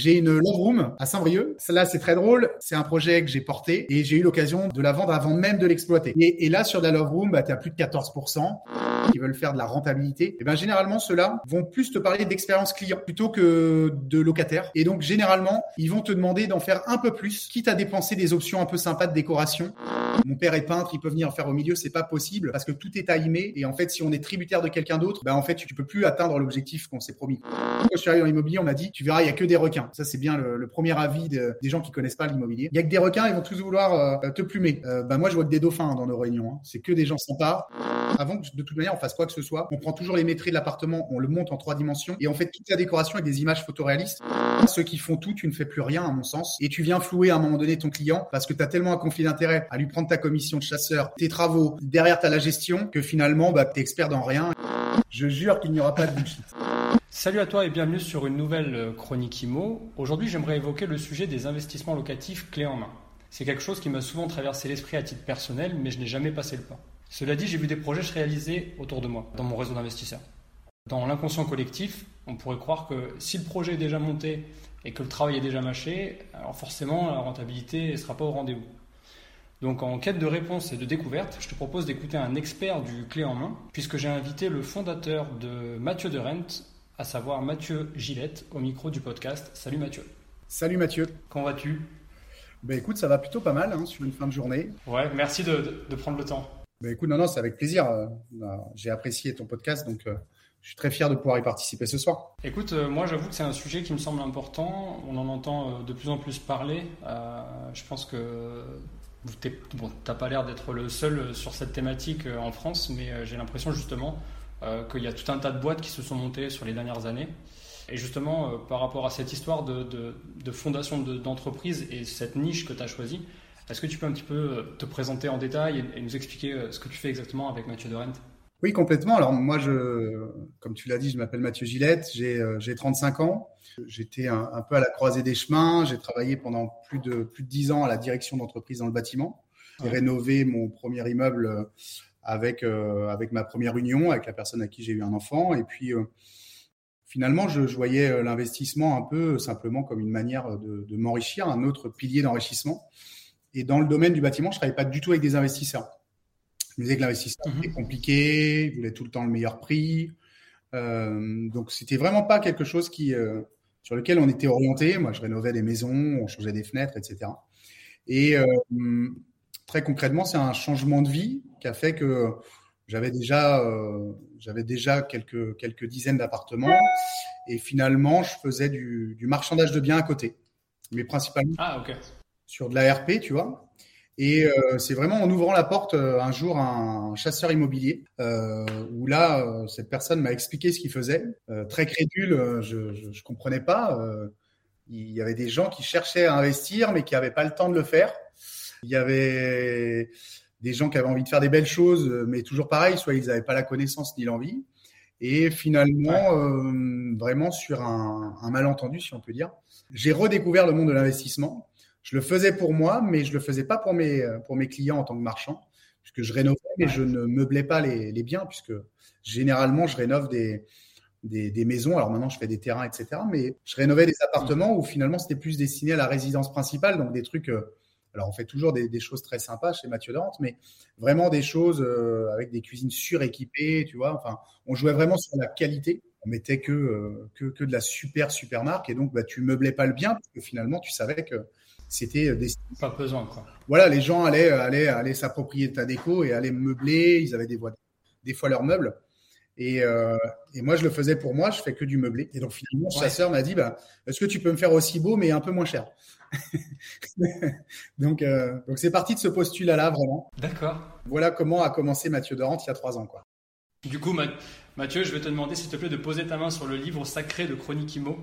J'ai une love room à Saint-Brieuc. Celle-là, c'est très drôle. C'est un projet que j'ai porté et j'ai eu l'occasion de la vendre avant même de l'exploiter. Et, là, sur la love room, bah, tu as plus de 14% qui veulent faire de la rentabilité. Et ben généralement, ceux-là vont plus te parler d'expérience client plutôt que de locataire. Et donc, généralement, ils vont te demander d'en faire un peu plus, quitte à dépenser des options un peu sympas de décoration. Mon père est peintre, il peut venir en faire au milieu, c'est pas possible parce que tout est timé. Et en fait, si on est tributaire de quelqu'un d'autre, ben en fait, tu peux plus atteindre l'objectif qu'on s'est promis. Quand je suis arrivé dans l'immobilier, on m'a dit, tu verras, il y a que des requins. Ça, c'est bien le, premier avis des gens qui connaissent pas l'immobilier. Il y a que des requins, ils vont tous vouloir euh, te plumer. Euh, ben moi, je vois que des dauphins dans nos réunions. Hein. C'est que des gens sympas. Avant que de toute manière on fasse quoi que ce soit, on prend toujours les maîtrises de l'appartement, on le monte en trois dimensions et on fait toute la décoration avec des images photoréalistes. Ceux qui font tout, tu ne fais plus rien à mon sens. Et tu viens flouer à un moment donné ton client parce que tu as tellement un conflit d'intérêt à lui prendre ta commission de chasseur, tes travaux, derrière tu as la gestion que finalement bah, tu expert dans rien. Je jure qu'il n'y aura pas de bullshit. Salut à toi et bienvenue sur une nouvelle euh, chronique IMO. Aujourd'hui, j'aimerais évoquer le sujet des investissements locatifs clés en main. C'est quelque chose qui m'a souvent traversé l'esprit à titre personnel, mais je n'ai jamais passé le pas. Cela dit, j'ai vu des projets se réaliser autour de moi, dans mon réseau d'investisseurs. Dans l'inconscient collectif, on pourrait croire que si le projet est déjà monté et que le travail est déjà mâché, alors forcément la rentabilité ne sera pas au rendez-vous. Donc en quête de réponse et de découverte, je te propose d'écouter un expert du clé en main, puisque j'ai invité le fondateur de Mathieu de Rent, à savoir Mathieu Gillette, au micro du podcast. Salut Mathieu. Salut Mathieu. Comment vas-tu? Ben écoute, ça va plutôt pas mal hein, sur une fin de journée. Ouais, merci de, de prendre le temps. Ben écoute, non, non, c'est avec plaisir. Euh, j'ai apprécié ton podcast, donc euh, je suis très fier de pouvoir y participer ce soir. Écoute, euh, moi j'avoue que c'est un sujet qui me semble important. On en entend de plus en plus parler. je pense que tu n'as pas l'air d'être le seul sur cette thématique en France, mais j'ai l'impression justement qu'il y a tout un tas de boîtes qui se sont montées sur les dernières années. Et justement, par rapport à cette histoire de, de fondation d'entreprise et cette niche que tu as choisie, est-ce que tu peux un petit peu euh, te présenter en détail et, nous expliquer euh, ce que tu fais exactement avec Mathieu de oui, complètement. Alors moi, je, comme tu l'as dit, je m'appelle Mathieu Gillette, j'ai 35 euh, ans. J'étais un, peu à la croisée des chemins. J'ai travaillé pendant plus de plus de 10 ans à la direction d'entreprise dans le bâtiment. J'ai rénové mon premier immeuble avec avec ma première union, avec la personne à qui j'ai eu un enfant. Et puis finalement, je, voyais l'investissement un peu simplement comme une manière de, de m'enrichir, un autre pilier d'enrichissement. Et dans le domaine du bâtiment, je ne travaillais pas du tout avec des investisseurs. Je me disais que l'investissement était mhm. compliqué, il voulait tout le temps le meilleur prix. Euh, donc, c'était vraiment pas quelque chose qui, euh, sur lequel on était orienté. Moi, je rénovais des maisons, on changeait des fenêtres, etc. Et euh, très concrètement, c'est un changement de vie qui a fait que j'avais déjà, euh, j'avais déjà quelques, quelques dizaines d'appartements. Et finalement, je faisais du, du marchandage de biens à côté. Mais principalement. Ah, sur de la RP, tu vois. Et euh, c'est vraiment en ouvrant la porte euh, un jour un chasseur immobilier euh, où là cette personne m'a expliqué ce qu'il faisait. très crédule, je, ne comprenais pas. il y avait des gens qui cherchaient à investir mais qui n'avaient pas le temps de le faire. Il y avait des gens qui avaient envie de faire des belles choses mais toujours pareil, soit ils n'avaient pas la connaissance ni l'envie. Et finalement, vraiment sur un, un malentendu, si on peut dire, j'ai redécouvert le monde de l'investissement je le faisais pour moi, mais je le faisais pas pour mes, pour mes clients en tant que marchand, puisque je rénovais, mais je ne meublais pas les, les, biens, puisque généralement, je rénove des, des, des, maisons. Alors maintenant, je fais des terrains, etc. Mais je rénovais des appartements où finalement, c'était plus destiné à la résidence principale, donc des trucs. Euh, alors, on fait toujours des, des, choses très sympas chez Mathieu Dante, mais vraiment des choses euh, avec des cuisines suréquipées, tu vois. Enfin, on jouait vraiment sur la qualité. On mettait que, euh, que, que, de la super, super marque. Et donc, bah, tu meublais pas le bien, parce que finalement, tu savais que c'était euh, des... pas pesant quoi. Voilà, les gens allaient allaient allaient s'approprier ta déco et allaient meubler. Ils avaient des, des fois leurs meubles. Et, euh, et, moi, je le faisais pour moi. Je fais que du meublé. Et donc finalement, le chasseur m'a dit, bah, est-ce que tu peux me faire aussi beau mais un peu moins cher? Donc donc c'est parti de ce postulat là vraiment. D'accord. Voilà comment a commencé Mathieu Dorant il y a trois ans quoi. Du coup, Mathieu, je vais te demander s'il te plaît de poser ta main sur le livre sacré de Chronique Imo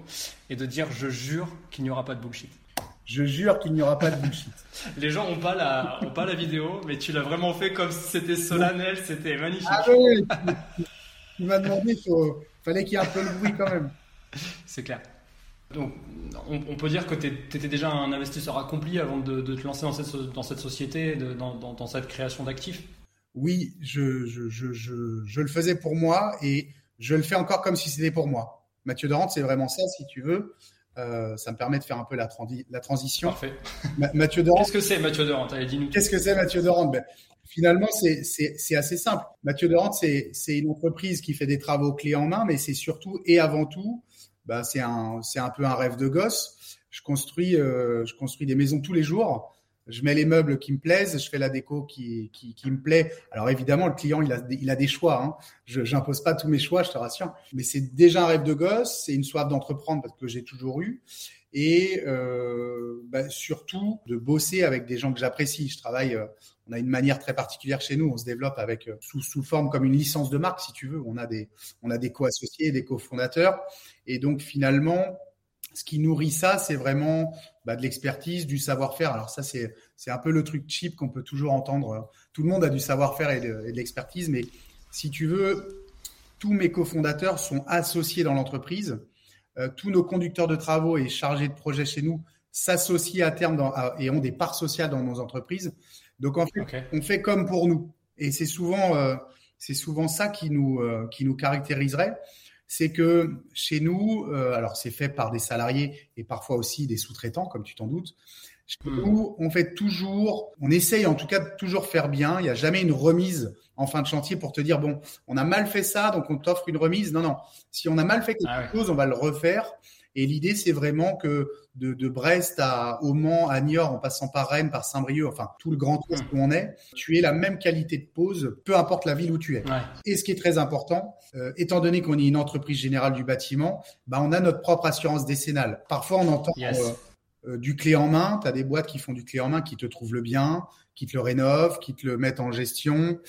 et de dire je jure qu'il n'y aura pas de bullshit. Je jure qu'il n'y aura pas de bullshit. Les gens n'ont pas, la, ont pas la vidéo, mais tu l'as vraiment fait comme si c'était solennel, c'était magnifique. Ah oui, tu, m'as demandé, il fallait qu'il y ait un peu de bruit quand même. C'est clair. Donc, on, peut dire que tu étais déjà un investisseur accompli avant de, te lancer dans cette, dans cette société, dans, dans, cette création d'actifs? Oui, je, je, je, je, le faisais pour moi et je le fais encore comme si c'était pour moi. Mathieu Dorante, c'est vraiment ça, si tu veux. Euh, ça me permet de faire un peu la, la transition. Parfait. Mathieu Dorante. Qu'est-ce que c'est Mathieu Dorante? Qu'est-ce que c'est Mathieu Dorante? Ben, Finalement, c'est assez simple. Mathieu Dorante, c'est une entreprise qui fait des travaux clés en main, mais c'est surtout et avant tout, ben, c'est un, peu un rêve de gosse. Je construis, euh, je construis des maisons tous les jours je mets les meubles qui me plaisent, je fais la déco qui, me plaît. Alors évidemment, le client, il a, il a des choix. Hein. Je n'impose pas tous mes choix, je te rassure. Mais c'est déjà un rêve de gosse, c'est une soif d'entreprendre parce que j'ai toujours eu. Et euh, bah, surtout de bosser avec des gens que j'apprécie. Je travaille, euh, on a une manière très particulière chez nous. On se développe avec euh, sous, sous forme comme une licence de marque, si tu veux. On a des, on a des co-associés, des cofondateurs. Et donc finalement, ce qui nourrit ça, c'est vraiment bah, de l'expertise, du savoir-faire. Alors ça, c'est un peu le truc cheap qu'on peut toujours entendre. Tout le monde a du savoir-faire et de, l'expertise, mais si tu veux, tous mes cofondateurs sont associés dans l'entreprise. Euh, tous nos conducteurs de travaux et chargés de projet chez nous s'associent à terme et ont des parts sociales dans nos entreprises. Donc en fait, on fait comme pour nous. Et c'est souvent, euh, c'est souvent ça qui nous, euh, qui nous caractériserait c'est que chez nous, alors c'est fait par des salariés et parfois aussi des sous-traitants, comme tu t'en doutes. Chez hmm. nous, on fait toujours, on essaye en tout cas de toujours faire bien. Il n'y a jamais une remise en fin de chantier pour te dire bon, on a mal fait ça, donc on t'offre une remise. Non, non. Si on a mal fait quelque ah chose, on va le refaire. Et l'idée, c'est vraiment que de, Brest à au Mans, à Niort, en passant par Rennes, par Saint-Brieuc, enfin tout le grand ouest où on est, tu aies la même qualité de pause, peu importe la ville où tu es. Et ce qui est très important, euh, étant donné qu'on est une entreprise générale du bâtiment, bah, on a notre propre assurance décennale. Parfois, on entend euh, du clé en main. Tu as des boîtes qui font du clé en main, qui te trouvent le bien, qui te le rénovent, qui te le mettent en gestion.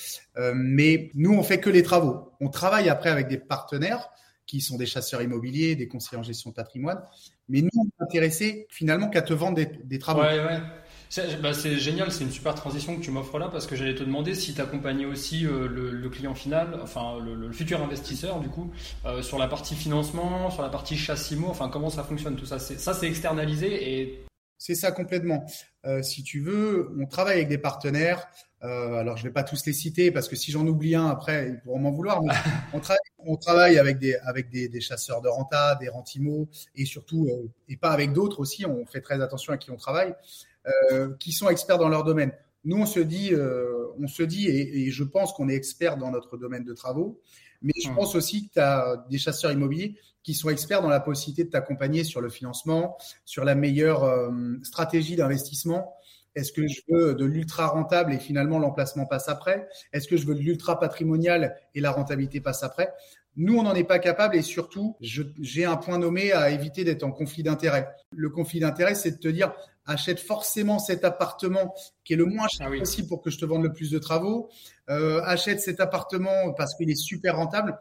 mais nous, on fait que les travaux. On travaille après avec des partenaires qui sont des chasseurs immobiliers, des conseillers en gestion de patrimoine. Mais nous, on est intéressés finalement qu'à te vendre des, travaux. Bah, c'est génial, c'est une super transition que tu m'offres là parce que j'allais te demander si tu accompagnais aussi euh, le, client final, enfin le, futur investisseur du coup, euh, sur la partie financement, sur la partie chassimo, enfin comment ça fonctionne tout ça. Ça c'est externalisé et c'est ça complètement. Euh, si tu veux, on travaille avec des partenaires. Alors, je ne vais pas tous les citer parce que si j'en oublie un, après, ils pourront m'en vouloir. Mais on, travaille, on, travaille, avec des, avec des, des, chasseurs de renta, des rentimo, et surtout, et pas avec d'autres aussi. On fait très attention à qui on travaille, euh, qui sont experts dans leur domaine. Nous, on se dit, euh, on se dit, et, et je pense qu'on est expert dans notre domaine de travaux. Mais je mmh. pense aussi que tu as des chasseurs immobiliers qui sont experts dans la possibilité de t'accompagner sur le financement, sur la meilleure euh, stratégie d'investissement. Est-ce que je veux de l'ultra rentable et finalement l'emplacement passe après? Est-ce que je veux de l'ultra patrimonial et la rentabilité passe après? Nous, on n'en est pas capable et surtout, j'ai un point nommé à éviter d'être en conflit d'intérêt. Le conflit d'intérêt, c'est de te dire, achète forcément cet appartement qui est le moins cher ah possible pour que je te vende le plus de travaux. Euh, achète cet appartement parce qu'il est super rentable.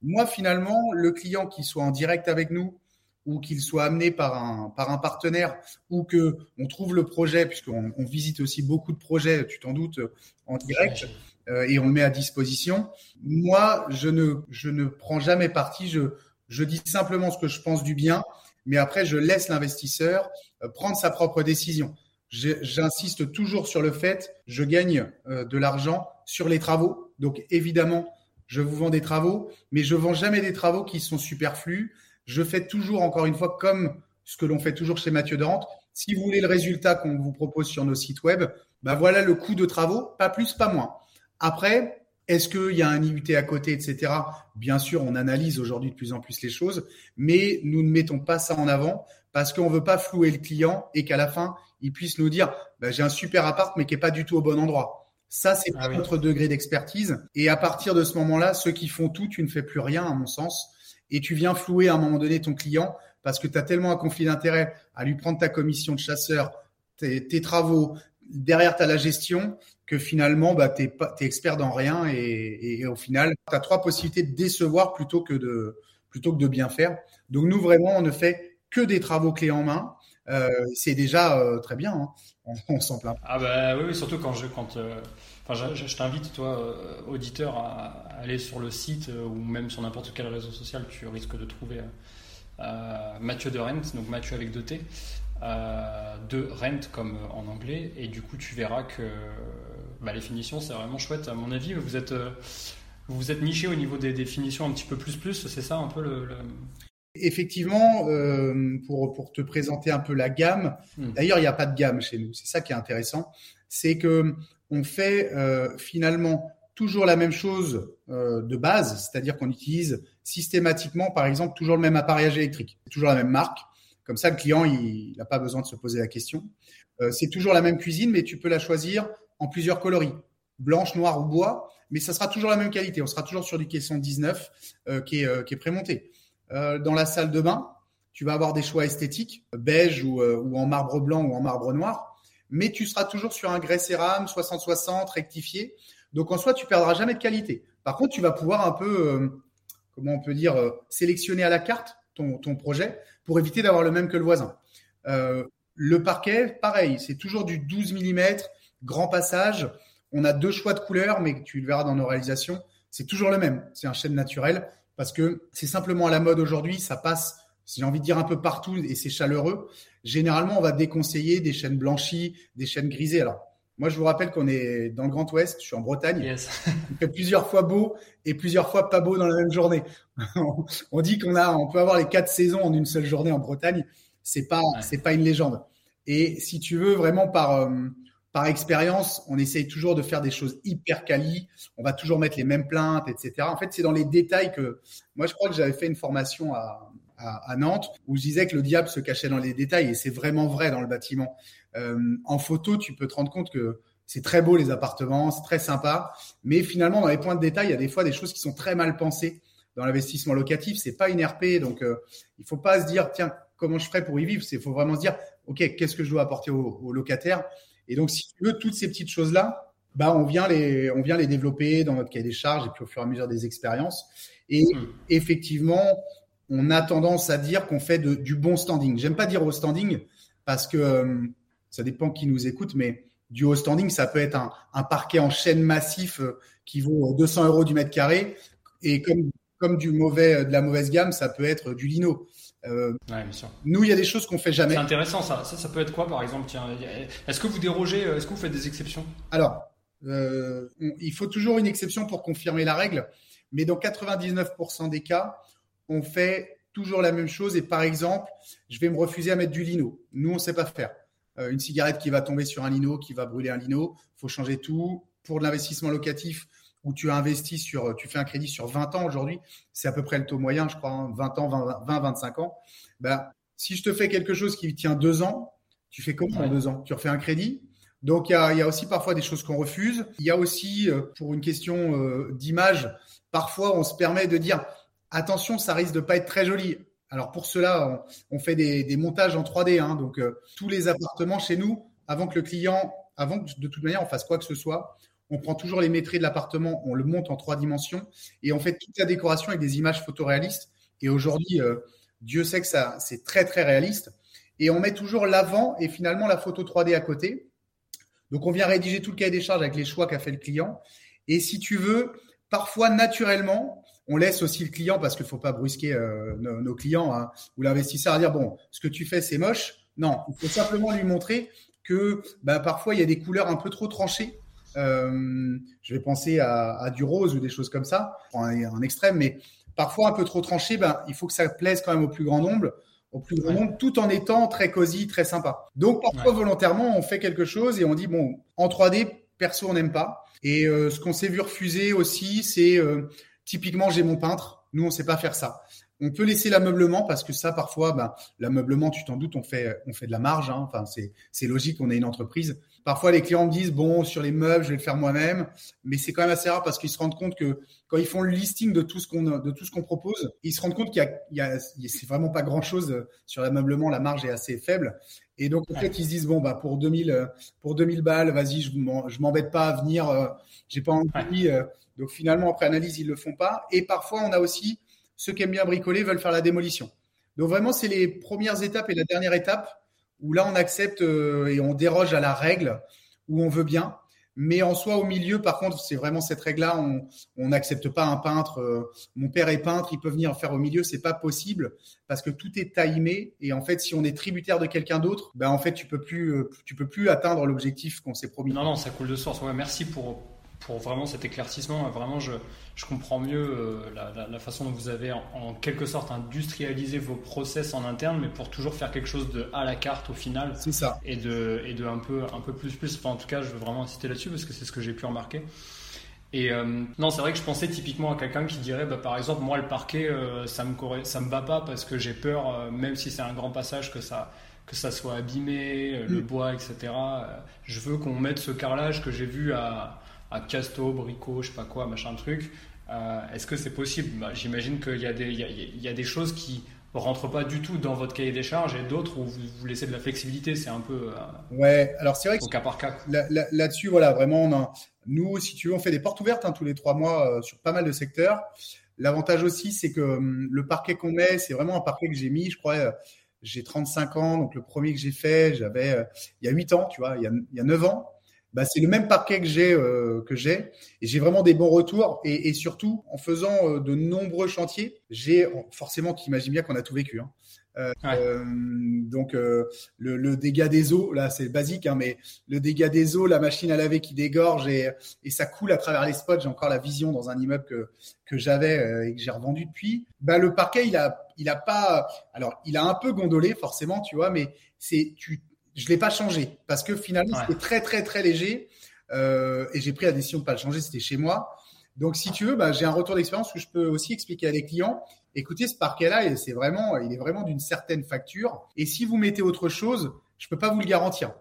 Moi, finalement, le client qui soit en direct avec nous ou qu'il soit amené par un, par un partenaire ou que on trouve le projet, puisqu'on on visite aussi beaucoup de projets, tu t'en doutes, en direct. Euh, et on le met à disposition. Moi, je ne, je ne prends jamais parti. Je, je dis simplement ce que je pense du bien, mais après, je laisse l'investisseur prendre sa propre décision. J'insiste toujours sur le fait, je gagne euh, de l'argent sur les travaux. Donc, évidemment, je vous vends des travaux, mais je vends jamais des travaux qui sont superflus. Je fais toujours, encore une fois, comme ce que l'on fait toujours chez Mathieu Dorante. Si vous voulez le résultat qu'on vous propose sur nos sites web, ben voilà le coût de travaux, pas plus, pas moins. Après, est-ce qu'il y a un IUT à côté, etc. Bien sûr, on analyse aujourd'hui de plus en plus les choses, mais nous ne mettons pas ça en avant parce qu'on ne veut pas flouer le client et qu'à la fin, il puisse nous dire bah, j'ai un super appart, mais qui n'est pas du tout au bon endroit. Ça, c'est ah notre degré d'expertise. Et à partir de ce moment-là, ceux qui font tout, tu ne fais plus rien, à mon sens. Et tu viens flouer à un moment donné ton client parce que tu as tellement un conflit d'intérêt à lui prendre ta commission de chasseur, tes travaux, derrière, tu as la gestion, que finalement, bah, tu es, expert dans rien et, au final, tu as trois possibilités de décevoir plutôt que de, plutôt que de bien faire. Donc nous, vraiment, on ne fait que des travaux clés en main. c'est déjà très bien. Hein. On, s'en plaint. Ah bah oui, surtout quand je quand Enfin, je, t'invite, toi, auditeur, à aller sur le site ou même sur n'importe quel réseau social, tu risques de trouver Mathieu de Rent, donc Mathieu avec deux T, de Rent comme en anglais, et du coup tu verras que bah, les finitions c'est vraiment chouette. À mon avis, vous êtes, vous êtes niché au niveau des définitions un petit peu plus plus, c'est ça un peu le... Effectivement, euh, pour, pour te présenter un peu la gamme, hmm. d'ailleurs il n'y a pas de gamme chez nous, c'est ça qui est intéressant, c'est que on fait euh, finalement toujours la même chose euh, de base, c'est-à-dire qu'on utilise systématiquement, par exemple, toujours le même appareillage électrique, toujours la même marque. Comme ça, le client, il n'a pas besoin de se poser la question. Euh, c'est toujours la même cuisine, mais tu peux la choisir en plusieurs coloris, blanche, noire ou bois, mais ça sera toujours la même qualité. On sera toujours sur du caisson 19 euh, qui, est, euh, qui prémonté. dans la salle de bain, tu vas avoir des choix esthétiques, beige ou, ou en marbre blanc ou en marbre noir, mais tu seras toujours sur un grès cérame 60-60 rectifié donc en soi, tu perdras jamais de qualité. Par contre, tu vas pouvoir un peu, comment on peut dire, sélectionner à la carte ton, projet pour éviter d'avoir le même que le voisin. Euh, le parquet, pareil, c'est toujours du 12 mm, grand passage. On a deux choix de couleurs, mais tu le verras dans nos réalisations, c'est toujours le même. C'est un chêne naturel parce que c'est simplement à la mode aujourd'hui. Ça passe, si j'ai envie de dire, un peu partout et c'est chaleureux. Généralement, on va déconseiller des chênes blanchis, des chênes grisés. Alors, moi, je vous rappelle qu'on est dans le Grand Ouest, je suis en Bretagne. Il fait plusieurs fois beau et plusieurs fois pas beau dans la même journée. on dit qu'on a, on peut avoir les quatre saisons en une seule journée en Bretagne. C'est pas, c'est pas une légende. Et si tu veux vraiment par euh, par expérience, on essaye toujours de faire des choses hyper quali. On va toujours mettre les mêmes plaintes, etc. En fait, c'est dans les détails que moi, je crois que j'avais fait une formation à, à, à, Nantes où je disais que le diable se cachait dans les détails et c'est vraiment vrai dans le bâtiment. Euh, en photo, tu peux te rendre compte que c'est très beau les appartements, c'est très sympa, mais finalement dans les points de détail, il y a des fois des choses qui sont très mal pensées dans l'investissement locatif. C'est pas une RP, donc euh, il faut pas se dire tiens comment je ferais pour y vivre? Il faut vraiment se dire ok qu'est-ce que je dois apporter aux, locataires. Et donc si tu veux toutes ces petites choses là, bah on vient les on vient les développer dans notre cahier des charges et puis au fur et à mesure des expériences. Et hmm. effectivement, on a tendance à dire qu'on fait du bon standing. J'aime pas dire au standing parce que euh, ça dépend qui nous écoute, mais du haut standing, ça peut être un, parquet en chaîne massif euh, qui vaut 200 euros du mètre carré. Et comme, comme du mauvais, de la mauvaise gamme, ça peut être du lino. Euh, ouais, bien sûr. Nous, il y a des choses qu'on fait jamais. C'est intéressant ça. ça. Ça peut être quoi, par exemple Est-ce que vous dérogez Est-ce que vous faites des exceptions? Alors, euh, il faut toujours une exception pour confirmer la règle, mais dans 99% des cas, on fait toujours la même chose. Et par exemple, je vais me refuser à mettre du lino. Nous, on ne sait pas faire. Euh, une cigarette qui va tomber sur un lino, qui va brûler un lino. faut changer tout. Pour de l'investissement locatif, où tu as investi sur, tu fais un crédit sur 20 ans aujourd'hui, c'est à peu près le taux moyen, je crois, 20 hein, ans, 20, 25 ans. Ben, si je te fais quelque chose qui tient deux ans, tu fais comment en deux ans? Tu refais un crédit? Donc il y a, aussi parfois des choses qu'on refuse. Il y a aussi, euh, pour une question euh, d'image, parfois on se permet de dire attention, ça risque de pas être très joli. Alors pour cela, on, fait des, montages en 3D. Hein, donc euh, tous les appartements chez nous, avant que le client, avant que de toute manière on fasse quoi que ce soit, on prend toujours les maîtrises de l'appartement, on le monte en trois dimensions et on fait toute la décoration avec des images photoréalistes. Et aujourd'hui, euh, Dieu sait que ça, c'est très très réaliste. Et on met toujours l'avant et finalement la photo 3D à côté. Donc on vient rédiger tout le cahier des charges avec les choix qu'a fait le client. Et si tu veux, parfois naturellement, on laisse aussi le client parce qu'il faut pas brusquer euh, nos, clients hein, ou l'investisseur à dire bon, ce que tu fais c'est moche. Non, il faut simplement lui montrer que bah, parfois il y a des couleurs un peu trop tranchées. Euh, je vais penser à, du rose ou des choses comme ça, un, extrême, mais parfois un peu trop tranché, ben, il faut que ça plaise quand même au plus grand nombre, au plus grand nombre, tout en étant très cosy, très sympa. Donc parfois volontairement, on fait quelque chose et on dit bon, en 3D, perso on n'aime pas. Et euh, ce qu'on s'est vu refuser aussi, c'est Typiquement, j'ai mon peintre. Nous, on sait pas faire ça. On peut laisser l'ameublement parce que ça, parfois, ben, l'ameublement, tu t'en doutes, on fait, de la marge. Hein. Enfin, c'est, logique, on est une entreprise. Parfois, les clients me disent, bon, sur les meubles, je vais le faire moi-même. Mais c'est quand même assez rare parce qu'ils se rendent compte que quand ils font le listing de tout ce qu'on, propose, ils se rendent compte qu'il y a, a c'est vraiment pas grand chose sur l'ameublement. La marge est assez faible. Et donc, en fait, ils se disent, bon, bah, pour 2000, pour 2000 balles, vas-y, je m'embête pas à venir, euh, j'ai pas envie. Euh, donc finalement, après analyse, ils ne le font pas. Et parfois, on a aussi ceux qui aiment bien bricoler veulent faire la démolition. Donc vraiment, c'est les premières étapes et la dernière étape où là on accepte et on déroge à la règle, où on veut bien. Mais en soi, au milieu, par contre, c'est vraiment cette règle-là. On n'accepte pas un peintre. Euh, mon père est peintre, il peut venir faire au milieu. C'est pas possible parce que tout est timé. Et en fait, si on est tributaire de quelqu'un d'autre, ben en fait, tu peux plus, euh, tu peux plus atteindre l'objectif qu'on s'est promis. Non, non, ça coule de source. Ouais, merci pour pour vraiment cet éclaircissement. Vraiment, je, je comprends mieux euh, la, la, façon dont vous avez en, quelque sorte industrialisé vos process en interne, mais pour toujours faire quelque chose de à la carte au final. C'est ça. Et de, et de un, peu, un peu plus plus. Enfin, en tout cas, je veux vraiment insister là-dessus parce que c'est ce que j'ai pu remarquer. Et euh, non, c'est vrai que je pensais typiquement à quelqu'un qui dirait, bah, par exemple, moi le parquet, euh, ça me ça me va pas parce que j'ai peur, même si c'est un grand passage, que ça que ça soit abîmé, le mm. bois, etc. je veux qu'on mette ce carrelage que j'ai vu à, à Casto, Brico, je sais pas quoi, machin truc. Euh, est-ce que c'est possible? Bah, J'imagine qu'il y, a des, il y, a, des choses qui rentrent pas du tout dans votre cahier des charges et d'autres où vous, vous laissez de la flexibilité. C'est un peu. Euh, ouais, alors c'est vrai que. Au cas par cas. Là-dessus, voilà, vraiment, on a, nous, si tu veux, on fait des portes ouvertes hein, tous les trois mois euh, sur pas mal de secteurs. L'avantage aussi, c'est que hum, le parquet qu'on met, c'est vraiment un parquet que j'ai mis, je crois. j'ai 35 ans, donc le premier que j'ai fait, j'avais il y a 8 ans, tu vois, il y a, il y a 9 ans bah, c'est le même parquet que j'ai euh, que j'ai. Et j'ai vraiment des bons retours. Et, et surtout en faisant euh, de nombreux chantiers j'ai forcément tu imagines bien qu'on a tout vécu hein. euh, euh donc le, le, dégât des eaux là c'est basique hein, mais le dégât des eaux la machine à laver qui dégorge et, et ça coule à travers les spots. J'ai encore la vision dans un immeuble que que j'avais et que j'ai revendu depuis. Bah le parquet il a il a pas alors il a un peu gondolé forcément tu vois mais c'est tu je l'ai pas changé parce que finalement c'était très très très léger euh, et j'ai pris la décision de pas le changer. C'était chez moi. Donc si tu veux, bah, j'ai un retour d'expérience que je peux aussi expliquer à des clients. Écoutez, ce parquet-là, c'est vraiment, il est vraiment d'une certaine facture. Et si vous mettez autre chose, je peux pas vous le garantir.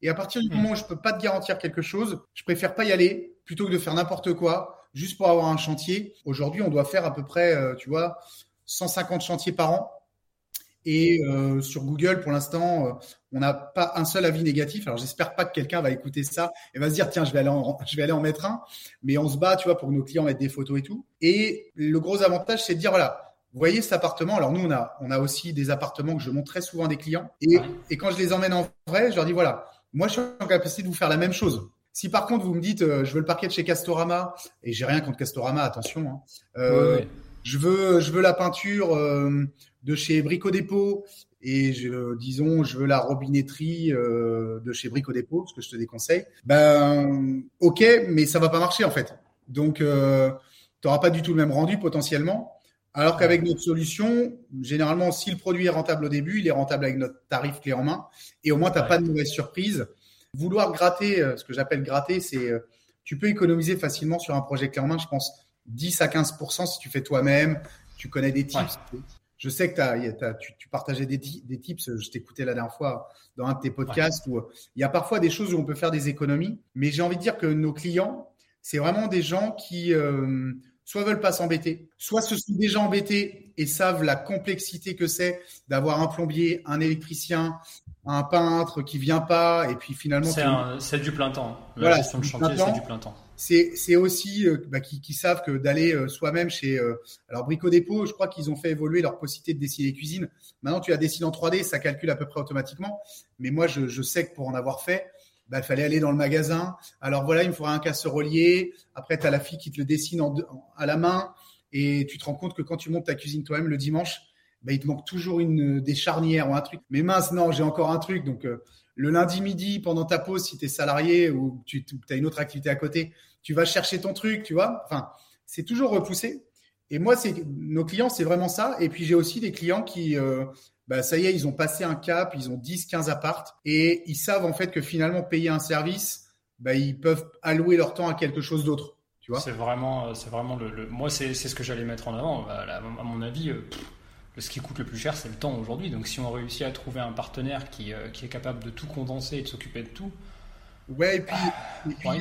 Et à partir du hmm. moment où je peux pas te garantir quelque chose, je préfère pas y aller plutôt que de faire n'importe quoi juste pour avoir un chantier. Aujourd'hui, on doit faire à peu près, euh, tu vois, 150 chantiers par an. Et euh, sur Google, pour l'instant, euh, on n'a pas un seul avis négatif. Alors, j'espère pas que quelqu'un va écouter ça et va se dire tiens, je vais aller en, je vais aller en mettre un. Mais on se bat, tu vois, pour que nos clients mettent des photos et tout. Et le gros avantage, c'est de dire voilà, vous voyez cet appartement. Alors nous, on a, on a aussi des appartements que je montre très souvent à des clients. Et, et quand je les emmène en vrai, je leur dis voilà, moi, je suis en capacité de vous faire la même chose. Si par contre vous me dites euh, je veux le parquet de chez Castorama et j'ai rien contre Castorama, attention. Hein, euh, Je veux, je veux la peinture de chez Brico Dépôt et je, disons je veux la robinetterie euh, de chez Brico Dépôt, ce que je te déconseille, ben ok, mais ça va pas marcher en fait. Donc euh, tu n'auras pas du tout le même rendu potentiellement. Alors qu'avec notre solution, généralement, si le produit est rentable au début, il est rentable avec notre tarif clé en main, et au moins tu n'as pas de mauvaise surprise. Vouloir gratter, euh, ce que j'appelle gratter, c'est euh, tu peux économiser facilement sur un projet clé en main, je pense 10 à 15% si tu fais toi-même, tu connais des tips. Je sais que tu, partageais des, tips, je t'écoutais la dernière fois dans un de tes podcasts où il y a parfois des choses où on peut faire des économies, mais j'ai envie de dire que nos clients, c'est vraiment des gens qui euh, soit veulent pas s'embêter, soit se sont déjà embêtés et savent la complexité que c'est d'avoir un plombier, un électricien, un peintre qui vient pas et puis finalement c'est du plein temps. La voilà, gestion de chantier, c'est du plein temps c'est aussi euh, bah, qui, savent que d'aller euh, soi-même chez euh, alors Brico Dépôt, je crois qu'ils ont fait évoluer leur possibilité de dessiner les cuisines. Maintenant, tu as dessiné en 3D, ça calcule à peu près automatiquement. Mais moi, je, sais que pour en avoir fait, bah, il fallait aller dans le magasin. Alors voilà, il me faudra un casserolier. Après, tu as la fille qui te le dessine à la main. Et tu te rends compte que quand tu montes ta cuisine toi-même le dimanche, bah, il te manque toujours une, des charnières ou un truc. Mais mince, non, j'ai encore un truc. Donc, le lundi midi, pendant ta pause, si tu es salarié ou tu as une autre activité à côté, tu vas chercher ton truc, tu vois. Enfin, c'est toujours repoussé. Et moi, c'est nos clients, c'est vraiment ça. Et puis j'ai aussi des clients qui, euh, bah, ça y est, ils ont passé un cap, ils ont 10, 15 appartes et ils savent en fait que finalement payer un service, bah, ils peuvent allouer leur temps à quelque chose d'autre. Tu vois C'est vraiment, euh, c'est vraiment le, moi, c'est ce que j'allais mettre en avant. Bah, à mon avis, euh, ce qui coûte le plus cher, c'est le temps aujourd'hui. Donc si on réussit à trouver un partenaire qui, qui est capable de tout condenser et de s'occuper de tout, Ouais, et puis, il,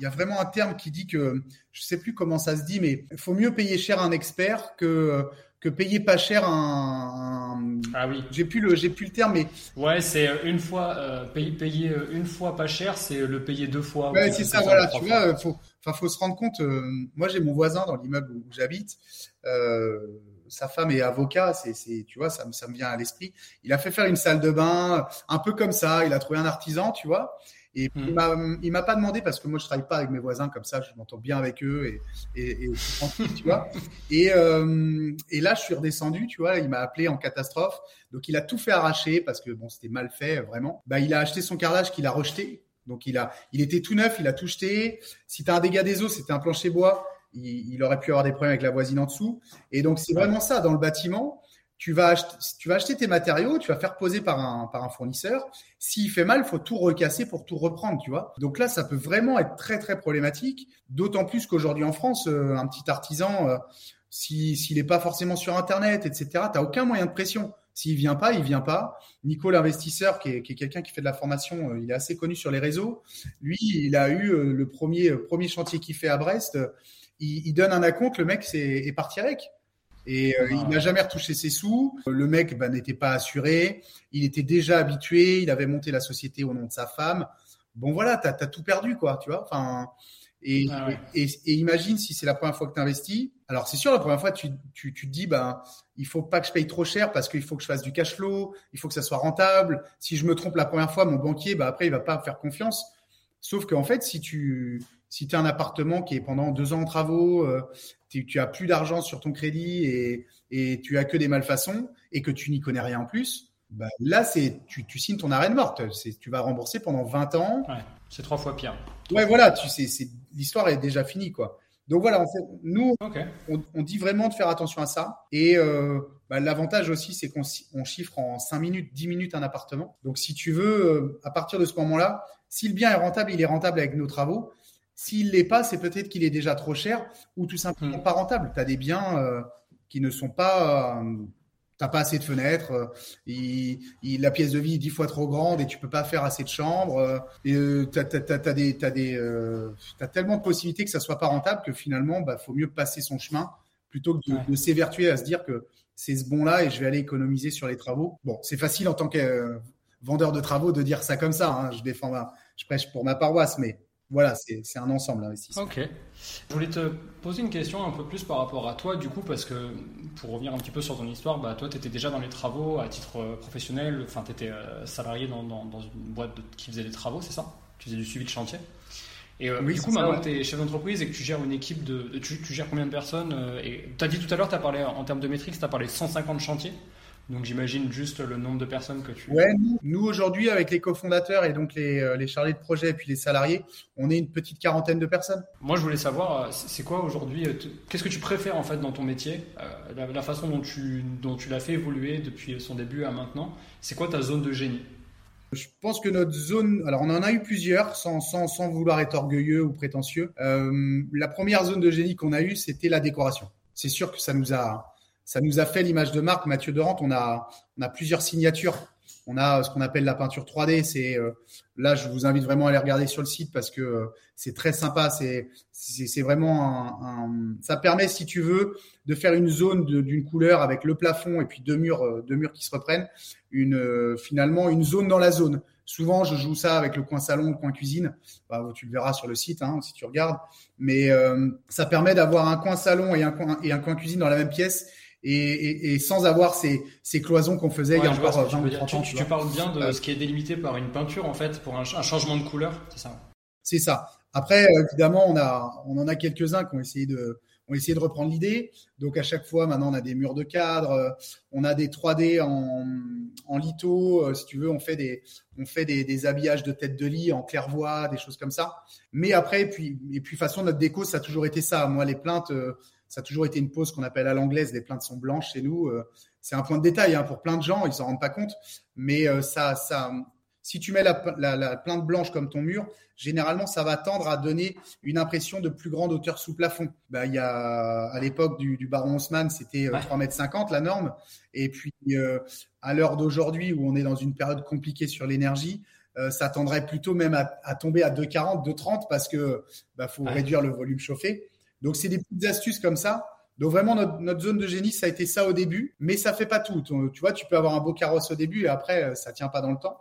y a, vraiment un terme qui dit que, je sais plus comment ça se dit, mais il faut mieux payer cher un expert que, que payer pas cher un. Ah oui. J'ai plus le, j'ai plus le terme, mais. Ouais, c'est une fois euh, payer, payer, une fois pas cher, c'est le payer deux fois. Ouais, c'est ça, voilà. Tu vois, faut, faut se rendre compte. Euh, moi, j'ai mon voisin dans l'immeuble où j'habite. Euh, sa femme est avocat, c'est, c'est, tu vois, ça, me- ça me vient à l'esprit. Il a fait faire une salle de bain, un peu comme ça. Il a trouvé un artisan, tu vois. Et Mm. il m'a, il m'a pas demandé parce que moi je travaille pas avec mes voisins comme ça, je m'entends bien avec eux et, et, et tranquille, tu vois. Et, euh, et là je suis redescendu, tu vois, il m'a appelé en catastrophe. Donc il a tout fait arracher parce que bon c'était mal fait vraiment. Bah il a acheté son carrelage qu'il a rejeté. Donc il a, il était tout neuf, il a tout jeté. Si t'as un dégât des eaux, c'était un plancher bois, il, il aurait pu avoir des problèmes avec la voisine en dessous. Et donc c'est vraiment ça dans le bâtiment. Tu vas, acheter, tu vas acheter tes matériaux, tu vas faire poser par un, par un fournisseur. S'il fait mal, faut tout recasser pour tout reprendre, tu vois. Donc là, ça peut vraiment être très très problématique. D'autant plus qu'aujourd'hui en France, euh, un petit artisan, euh, si- s'il n'est pas forcément sur Internet, etc., tu n'as aucun moyen de pression. S'il vient pas, il vient pas. Nico, l'investisseur, qui est, qui est quelqu'un qui fait de la formation, euh, il est assez connu sur les réseaux. Lui, il a eu le premier, premier chantier qu'il fait à Brest. Il, il donne un acompte, le mec c'est- est parti avec. Et euh, Ah. il n'a jamais retouché ses sous. Le mec bah, n'était pas assuré. Il était déjà habitué. Il avait monté la société au nom de sa femme. Bon voilà, t'as as tout perdu quoi, tu vois. Enfin, et, Ah ouais. et, et imagine si c'est la première fois que tu investis. Alors c'est sûr, la première fois tu, tu, tu te dis ben il faut pas que je paye trop cher parce qu'il faut que je fasse du cash flow. Il faut que ça soit rentable. Si je me trompe la première fois, mon banquier, bah après il va pas me faire confiance. Sauf qu'en fait, si tu si as un appartement qui est pendant deux ans en travaux, euh, tu, tu as plus d'argent sur ton crédit et, et tu as que des malfaçons et que tu n'y connais rien en plus, bah là c'est tu, tu signes ton arrêt de morte. C'est tu vas rembourser pendant 20 ans. Ouais, c'est trois fois pire. Ouais, voilà, tu sais, c'est l'histoire est déjà finie quoi. Donc voilà, fait, nous on, on dit vraiment de faire attention à ça. Et euh, bah, l'avantage aussi, c'est qu'on on chiffre en 5 minutes, 10 minutes un appartement. Donc si tu veux, euh, à partir de ce moment-là, si le bien est rentable, il est rentable avec nos travaux. S'il l'est pas, c'est peut-être qu'il est déjà trop cher ou tout simplement Hmm. pas rentable. Tu as des biens euh, qui ne sont pas... euh, T'as pas assez de fenêtres, euh, il- il- la pièce de vie est dix fois trop grande et tu peux pas faire assez de chambres. euh, et euh, t'as, t'as- t'as- t'as des, t'as des, euh, t'as tellement de possibilités que ça soit pas rentable que finalement, bah, faut mieux passer son chemin plutôt que de, Ouais. de s'évertuer à se dire que c'est ce bon-là et je vais aller économiser sur les travaux. Bon, c'est facile en tant que euh, vendeur de travaux de dire ça comme ça. hein. Je défends, ma- je prêche pour ma paroisse, mais voilà, c'est, un ensemble l'investissement. Ok. Je voulais te poser une question un peu plus par rapport à toi, du coup, parce que pour revenir un petit peu sur ton histoire, bah, toi, tu étais déjà dans les travaux à titre euh, professionnel, enfin, tu étais salarié dans, dans- dans une boîte de- qui faisait des travaux, c'est ça? Tu faisais du suivi de chantier et euh, Oui, du coup, ça, maintenant ouais. que tu es chef d'entreprise et que tu gères une équipe de. de- Tu, tu gères combien de personnes euh, Et tu as dit tout à l'heure, tu as parlé en termes de métriques, tu as parlé de 150 chantiers. Donc j'imagine juste le nombre de personnes que tu. Ouais, nous, nous, aujourd'hui, avec les cofondateurs et donc les, euh, les chargés de projet et puis les salariés, on est une petite quarantaine de personnes. Moi, je voulais savoir, euh, c'est quoi aujourd'hui euh, Qu'est-ce que tu préfères en fait dans ton métier Euh, la, la façon dont tu, dont tu l'as fait évoluer depuis son début à maintenant. C'est quoi ta zone de génie? Je pense que notre zone, alors on en a eu plusieurs, sans, sans, sans vouloir être orgueilleux ou prétentieux. Euh, la première zone de génie qu'on a eue, c'était la décoration. C'est sûr que ça nous a, ça nous a fait l'image de marque. Mathieu Dorante, on a, on a plusieurs signatures. On a ce qu'on appelle la peinture 3D. C'est euh, là, je vous invite vraiment à aller regarder sur le site parce que euh, c'est très sympa. C'est, c'est, vraiment un, un- ça permet, si tu veux, de faire une zone d'une couleur avec le plafond et puis deux murs, euh, deux murs qui se reprennent. Une, euh, finalement, une zone dans la zone. Souvent, je joue ça avec le coin salon, le coin cuisine. Bah, tu le verras sur le site hein, si tu regardes. Mais euh, ça permet d'avoir un coin salon et un coin, et un coin cuisine dans la même pièce et, et, et sans avoir ces, ces cloisons qu'on faisait il y a encore ce que tu 20 veux ou dire. 30 Tu, ans. tu- tu tu parles bien de Euh, ce qui est délimité par une peinture en fait, pour un, ch- un changement de couleur, c'est ça? C'est ça. Après, euh, évidemment, on a, on en a quelques-uns qui ont essayé de, ont essayé de reprendre l'idée. Donc à chaque fois, maintenant, on a des murs de cadre, euh, on a des 3D en, en litho. si tu veux, on fait des, on fait des, des habillages de tête de lit en clairvoie, des choses comme ça. Mais après, et puis, et puis, façon, notre déco, ça a toujours été ça. Moi, les plaintes, ça a toujours été une pose qu'on appelle à l'anglaise. Les plaintes sont blanches chez nous. euh, c'est un point de détail hein, pour plein de gens, ils s'en rendent pas compte. Mais euh, ça, ça, si tu mets la, la, la plainte blanche comme ton mur, généralement, ça va tendre à donner une impression de plus grande hauteur sous plafond. Bah, il y a, à l'époque du, du baron Haussmann, c'était euh, Ouais. 3,50 m la norme. Et puis, euh, à l'heure d'aujourd'hui, où on est dans une période compliquée sur l'énergie, euh, ça tendrait plutôt même à, à tomber à 2,40, 2,30 parce que bah, faut Ouais. réduire le volume chauffé. Donc, c'est des petites astuces comme ça. Donc, vraiment, notre, zone de génie, ça a été ça au début, mais ça fait pas tout. Tu vois, tu peux avoir un beau carrosse au début et après, euh, ça tient pas dans le temps.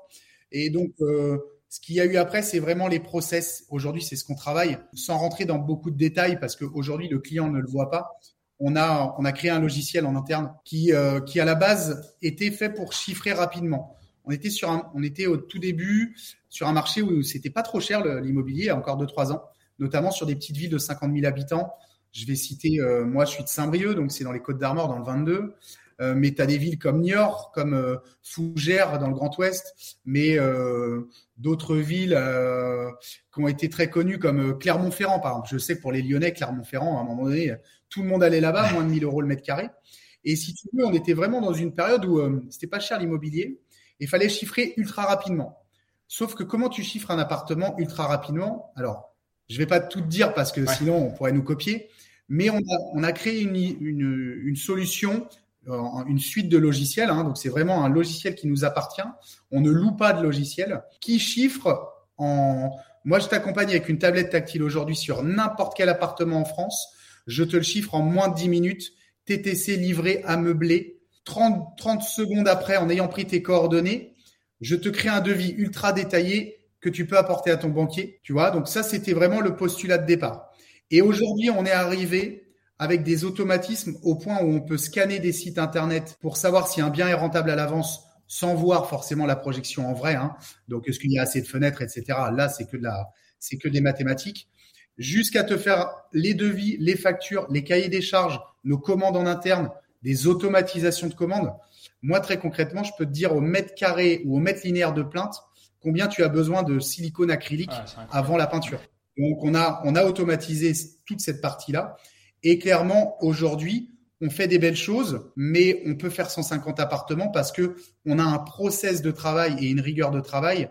Et donc, euh, ce qu'il y a eu après, c'est vraiment les process. Aujourd'hui, c'est ce qu'on travaille, sans rentrer dans beaucoup de détails, parce qu'aujourd'hui, le client ne le voit pas. on a, on a créé un logiciel en interne qui, euh, qui à la base était fait pour chiffrer rapidement. On était sur un, on était au tout début sur un marché où c'était pas trop cher l'immobilier, encore 2-3 ans, notamment sur des petites villes de 50 000 habitants. Je vais citer, euh, moi je suis de Saint-Brieuc, donc c'est dans les Côtes d'Armor, dans le 22. Euh, mais tu as des villes comme Niort, comme euh, Fougères dans le Grand Ouest, mais d'autres villes qui ont été très connues comme Clermont-Ferrand, par exemple. Je sais pour les Lyonnais, Clermont-Ferrand, à un moment donné, tout le monde allait là-bas, moins de 1000 euros le mètre carré. Et si tu veux, on était vraiment dans une période où c'était pas cher l'immobilier, il fallait chiffrer ultra rapidement. Sauf que comment tu chiffres un appartement ultra rapidement? Alors, je vais pas tout te dire parce que sinon on pourrait nous copier, mais on a, on a créé une, une, une solution une suite de logiciels. Hein, donc c'est vraiment un logiciel qui nous appartient. On ne loue pas de logiciel qui chiffre en. Moi, je t'accompagne avec une tablette tactile aujourd'hui sur n'importe quel appartement en France. Je te le chiffre en moins de 10 minutes. TTC livré, ameublé. 30, 30 secondes après, en ayant pris tes coordonnées, je te crée un devis ultra détaillé que tu peux apporter à ton banquier. Tu vois, donc ça, c'était vraiment le postulat de départ. Et aujourd'hui, on est arrivé avec des automatismes au point où on peut scanner des sites internet pour savoir si un bien est rentable à l'avance sans voir forcément la projection en vrai. Hein. Donc, est-ce qu'il y a assez de fenêtres, etc. Là, c'est que de la, c'est que des mathématiques. Jusqu'à te faire les devis, les factures, les cahiers des charges, nos commandes en interne, des automatisations de commandes. Moi, très concrètement, je peux te dire au mètre carré ou au mètre linéaire de plainte combien tu as besoin de silicone acrylique avant la peinture. Donc, on a, on a automatisé toute cette partie-là. Et clairement, aujourd'hui, on fait des belles choses, mais on peut faire 150 appartements parce que on a un process de travail et une rigueur de travail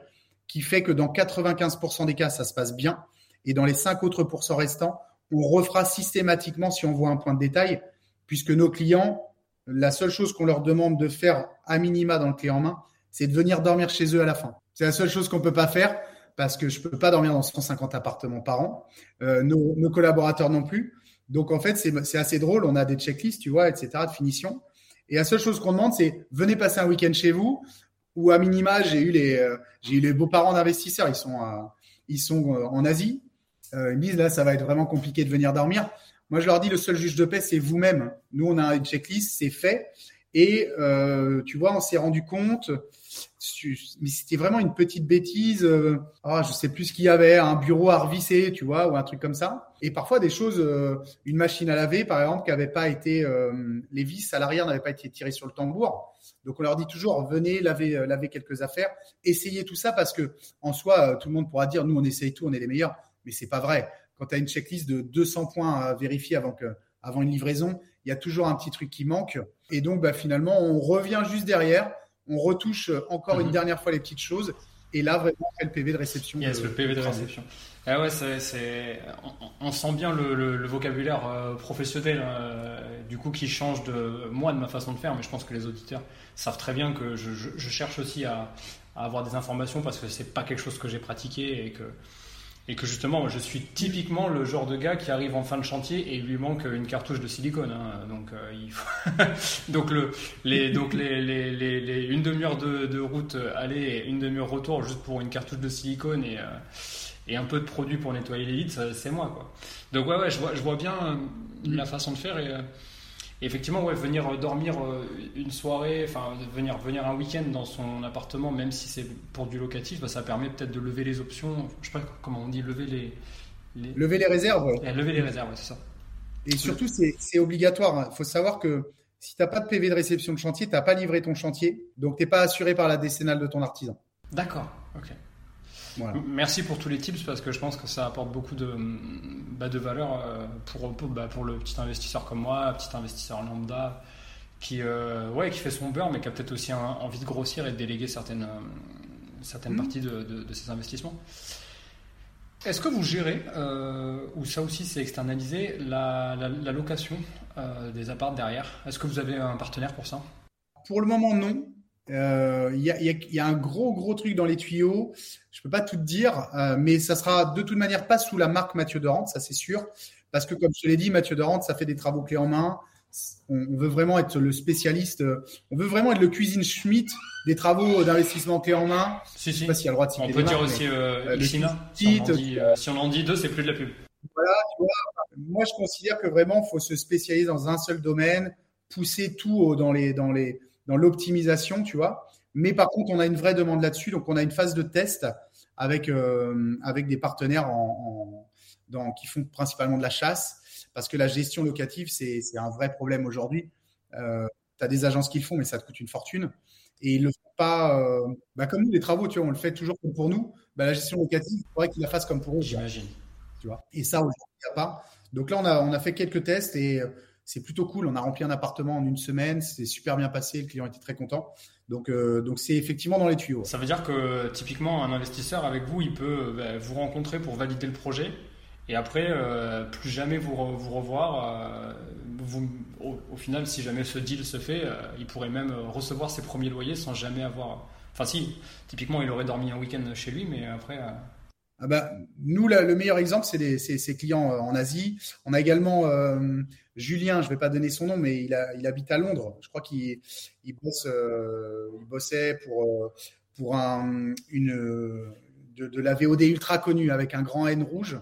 qui fait que dans 95% des cas, ça se passe bien. Et dans les 5 autres pourcents restants, on refera systématiquement si on voit un point de détail, puisque nos clients, la seule chose qu'on leur demande de faire à minima dans le clé en main, c'est de venir dormir chez eux à la fin. C'est la seule chose qu'on peut pas faire parce que je peux pas dormir dans 150 appartements par an. Euh, nos, collaborateurs non plus. Donc en fait, c'est assez drôle. On a des checklists, tu vois, etc. de finition. Et la seule chose qu'on demande, c'est venez passer un week-end chez vous. Ou à minima, j'ai eu les euh, beaux-parents d'investisseurs. Ils sont ils sont euh, en Asie. Euh, ils me disent là, ça va être vraiment compliqué de venir dormir. Moi, je leur dis le seul juge de paix, c'est vous-même. Nous, on a une checklist, c'est fait. Et euh, tu vois, on s'est rendu compte, mais c'était vraiment une petite bêtise. Euh, ah, je sais plus ce qu'il y avait, un bureau à revisser, tu vois, ou un truc comme ça. Et parfois des choses, euh, une machine à laver, par exemple, qui avait pas été, euh, les vis à l'arrière n'avaient pas été tirées sur le tambour. Donc on leur dit toujours, venez laver, euh, laver quelques affaires, essayez tout ça parce que en soi, tout le monde pourra dire, nous on essaye tout, on est les meilleurs, mais c'est pas vrai. Quand tu as une checklist de 200 points à vérifier avant que, avant une livraison, il y a toujours un petit truc qui manque. Et donc, bah, finalement, on revient juste derrière, on retouche encore une mhm. dernière fois les petites choses. Et là, vraiment, on fait le PV de réception. Yes, le PV de réception. Ah ouais, c'est, on, sent bien le, vocabulaire euh, professionnel, euh, du coup, qui change de moi, de ma façon de faire, mais je pense que les auditeurs savent très bien que je, cherche aussi à, à, avoir des informations parce que c'est pas quelque chose que j'ai pratiqué et que et que justement, je suis typiquement le genre de gars qui arrive en fin de chantier et il lui manque une cartouche de silicone. Hein. Donc, euh, il faut... donc, le, les, donc les, les, les, une demi-heure de, route aller et une demi-heure retour juste pour une cartouche de silicone et, euh, un peu de produit pour nettoyer les vitres, c'est moi. Quoi. Donc, ouais, ouais, je vois, je vois bien euh, la façon de faire et effectivement, ouais, venir dormir euh, une soirée, enfin venir venir un week-end dans son appartement, même si c'est pour du locatif, bah, ça permet peut-être de lever les options. Je sais pas comment on dit, lever les, lever les réserves. lever les réserves, c'est ça. Et surtout, c'est obligatoire. Il faut savoir que si tu n'as pas de PV de réception de chantier, tu n'as pas livré ton chantier, donc tu n'es pas assuré par la décennale de ton artisan. D'accord, ok. Merci pour tous les tips parce que je pense que ça apporte beaucoup de, bah, de valeur euh, pour, bah, pour, le petit investisseur comme moi, petit investisseur lambda qui, euh, ouais, qui fait son beurre mais qui a peut-être aussi envie de grossir et de déléguer certaines, euh, certaines mmh. parties de, de, ses investissements. Est-ce que vous gérez, ou ça aussi c'est externalisé, la, la, location des apparts derrière? Est-ce que vous avez un partenaire pour ça? Pour le moment, non. Il euh, y, a, y, y, a, un gros gros truc dans les tuyaux. Je peux pas tout te dire, euh, mais ça sera de toute manière pas sous la marque Mathieu Dorante, ça c'est sûr, parce que comme je te l'ai dit, Mathieu Dorante, ça fait des travaux clés en main. On, veut vraiment être le spécialiste. On veut vraiment être le cuisine Schmidt des travaux d'investissement clés en main. Si, si. Je sais pas s'il y a le droit de citer On peut dire aussi euh, euh si, on dit, euh, si on en dit deux, c'est plus de la pub. Voilà, tu vois, moi, je considère que vraiment, il faut se spécialiser dans un seul domaine, pousser tout dans les dans les dans l'optimisation, tu vois. Mais par contre, on a une vraie demande là-dessus, donc on a une phase de test avec euh, avec des partenaires en, dans, qui font principalement de la chasse, parce que la gestion locative, c'est un vrai problème aujourd'hui. Euh, tu as des agences qui le font, mais ça te coûte une fortune. Et ils le font pas euh, bah, comme nous, les travaux, tu vois, on le fait toujours comme pour nous. Bah, la gestion locative, il faudrait qu'ils la fassent comme pour eux. J'imagine. Tu vois. Et ça, aujourd'hui, il n'y a pas. Donc là, on a, on a fait quelques tests et euh, c'est plutôt cool. On a rempli un appartement en une semaine. C'est super bien passé. Le client était très content. Donc, euh, donc c'est effectivement dans les tuyaux. Ça veut dire que typiquement, un investisseur avec vous, il peut bah, vous rencontrer pour valider le projet. Et après, euh, plus jamais vous, revoir. vous, au, final, si jamais ce deal se fait, il pourrait même recevoir ses premiers loyers sans jamais avoir. Enfin, si, typiquement, il aurait dormi un week-end chez lui, mais après. Ah bah, nous, le meilleur exemple, c'est ses clients euh, en Asie. On a également euh, Julien, je ne vais pas donner son nom, mais il, habite à Londres. Je crois qu'il il bosse, euh, il bossait pour, pour un, une, de, de, la VOD ultra connue avec un grand N rouge.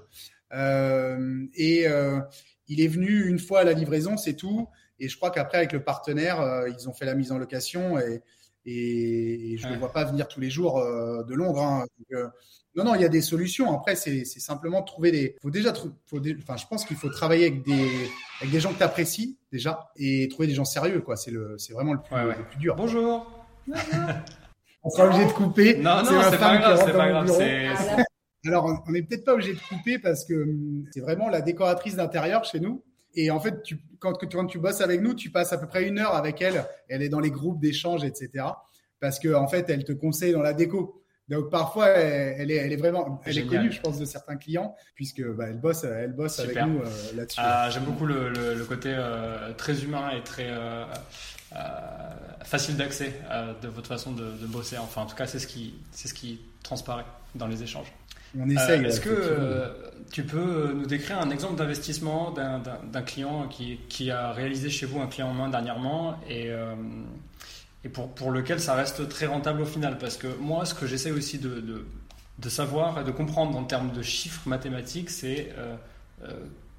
et il est venu une fois à la livraison, c'est tout. Et je crois qu'après, avec le partenaire, ils ont fait la mise en location et, et, je ne le vois pas venir tous les jours de Londres. Hein. Non, non, il y a des solutions. Après, c'est simplement trouver des. Faut déjà, faut enfin, je pense qu'il faut travailler avec des, avec des gens que tu apprécies déjà et trouver des gens sérieux, quoi. C'est le, c'est vraiment le plus, le plus dur. Bonjour. on sera obligé de couper. Non, non, c'est pas grave, c'est pas grave. Alors, on n'est peut-être pas obligé de couper parce que hum, c'est vraiment la décoratrice d'intérieur chez nous. Et en fait, tu, quand, quand tu bosses avec nous, tu passes à peu près une heure avec elle. Elle est dans les groupes d'échange, etc. Parce que en fait, elle te conseille dans la déco. Donc parfois, elle, est, elle est vraiment, elle est connue, je pense, de certains clients, puisque bah, elle bosse, elle bosse avec nous euh, là-dessus. Ah, j'aime beaucoup le, le, côté euh, très humain et très euh, facile d'accès de votre façon de, de, bosser. Enfin, en tout cas, c'est ce qui, c'est ce qui transparaît dans les échanges. On essaye. Est-ce que tu peux nous décrire un exemple d'investissement d'un client qui, qui, a réalisé chez vous un client en main dernièrement et et pour, pour lequel ça reste très rentable au final? Parce que moi, ce que j'essaie aussi de, de, de, savoir et de comprendre en termes de chiffres mathématiques, c'est euh, euh,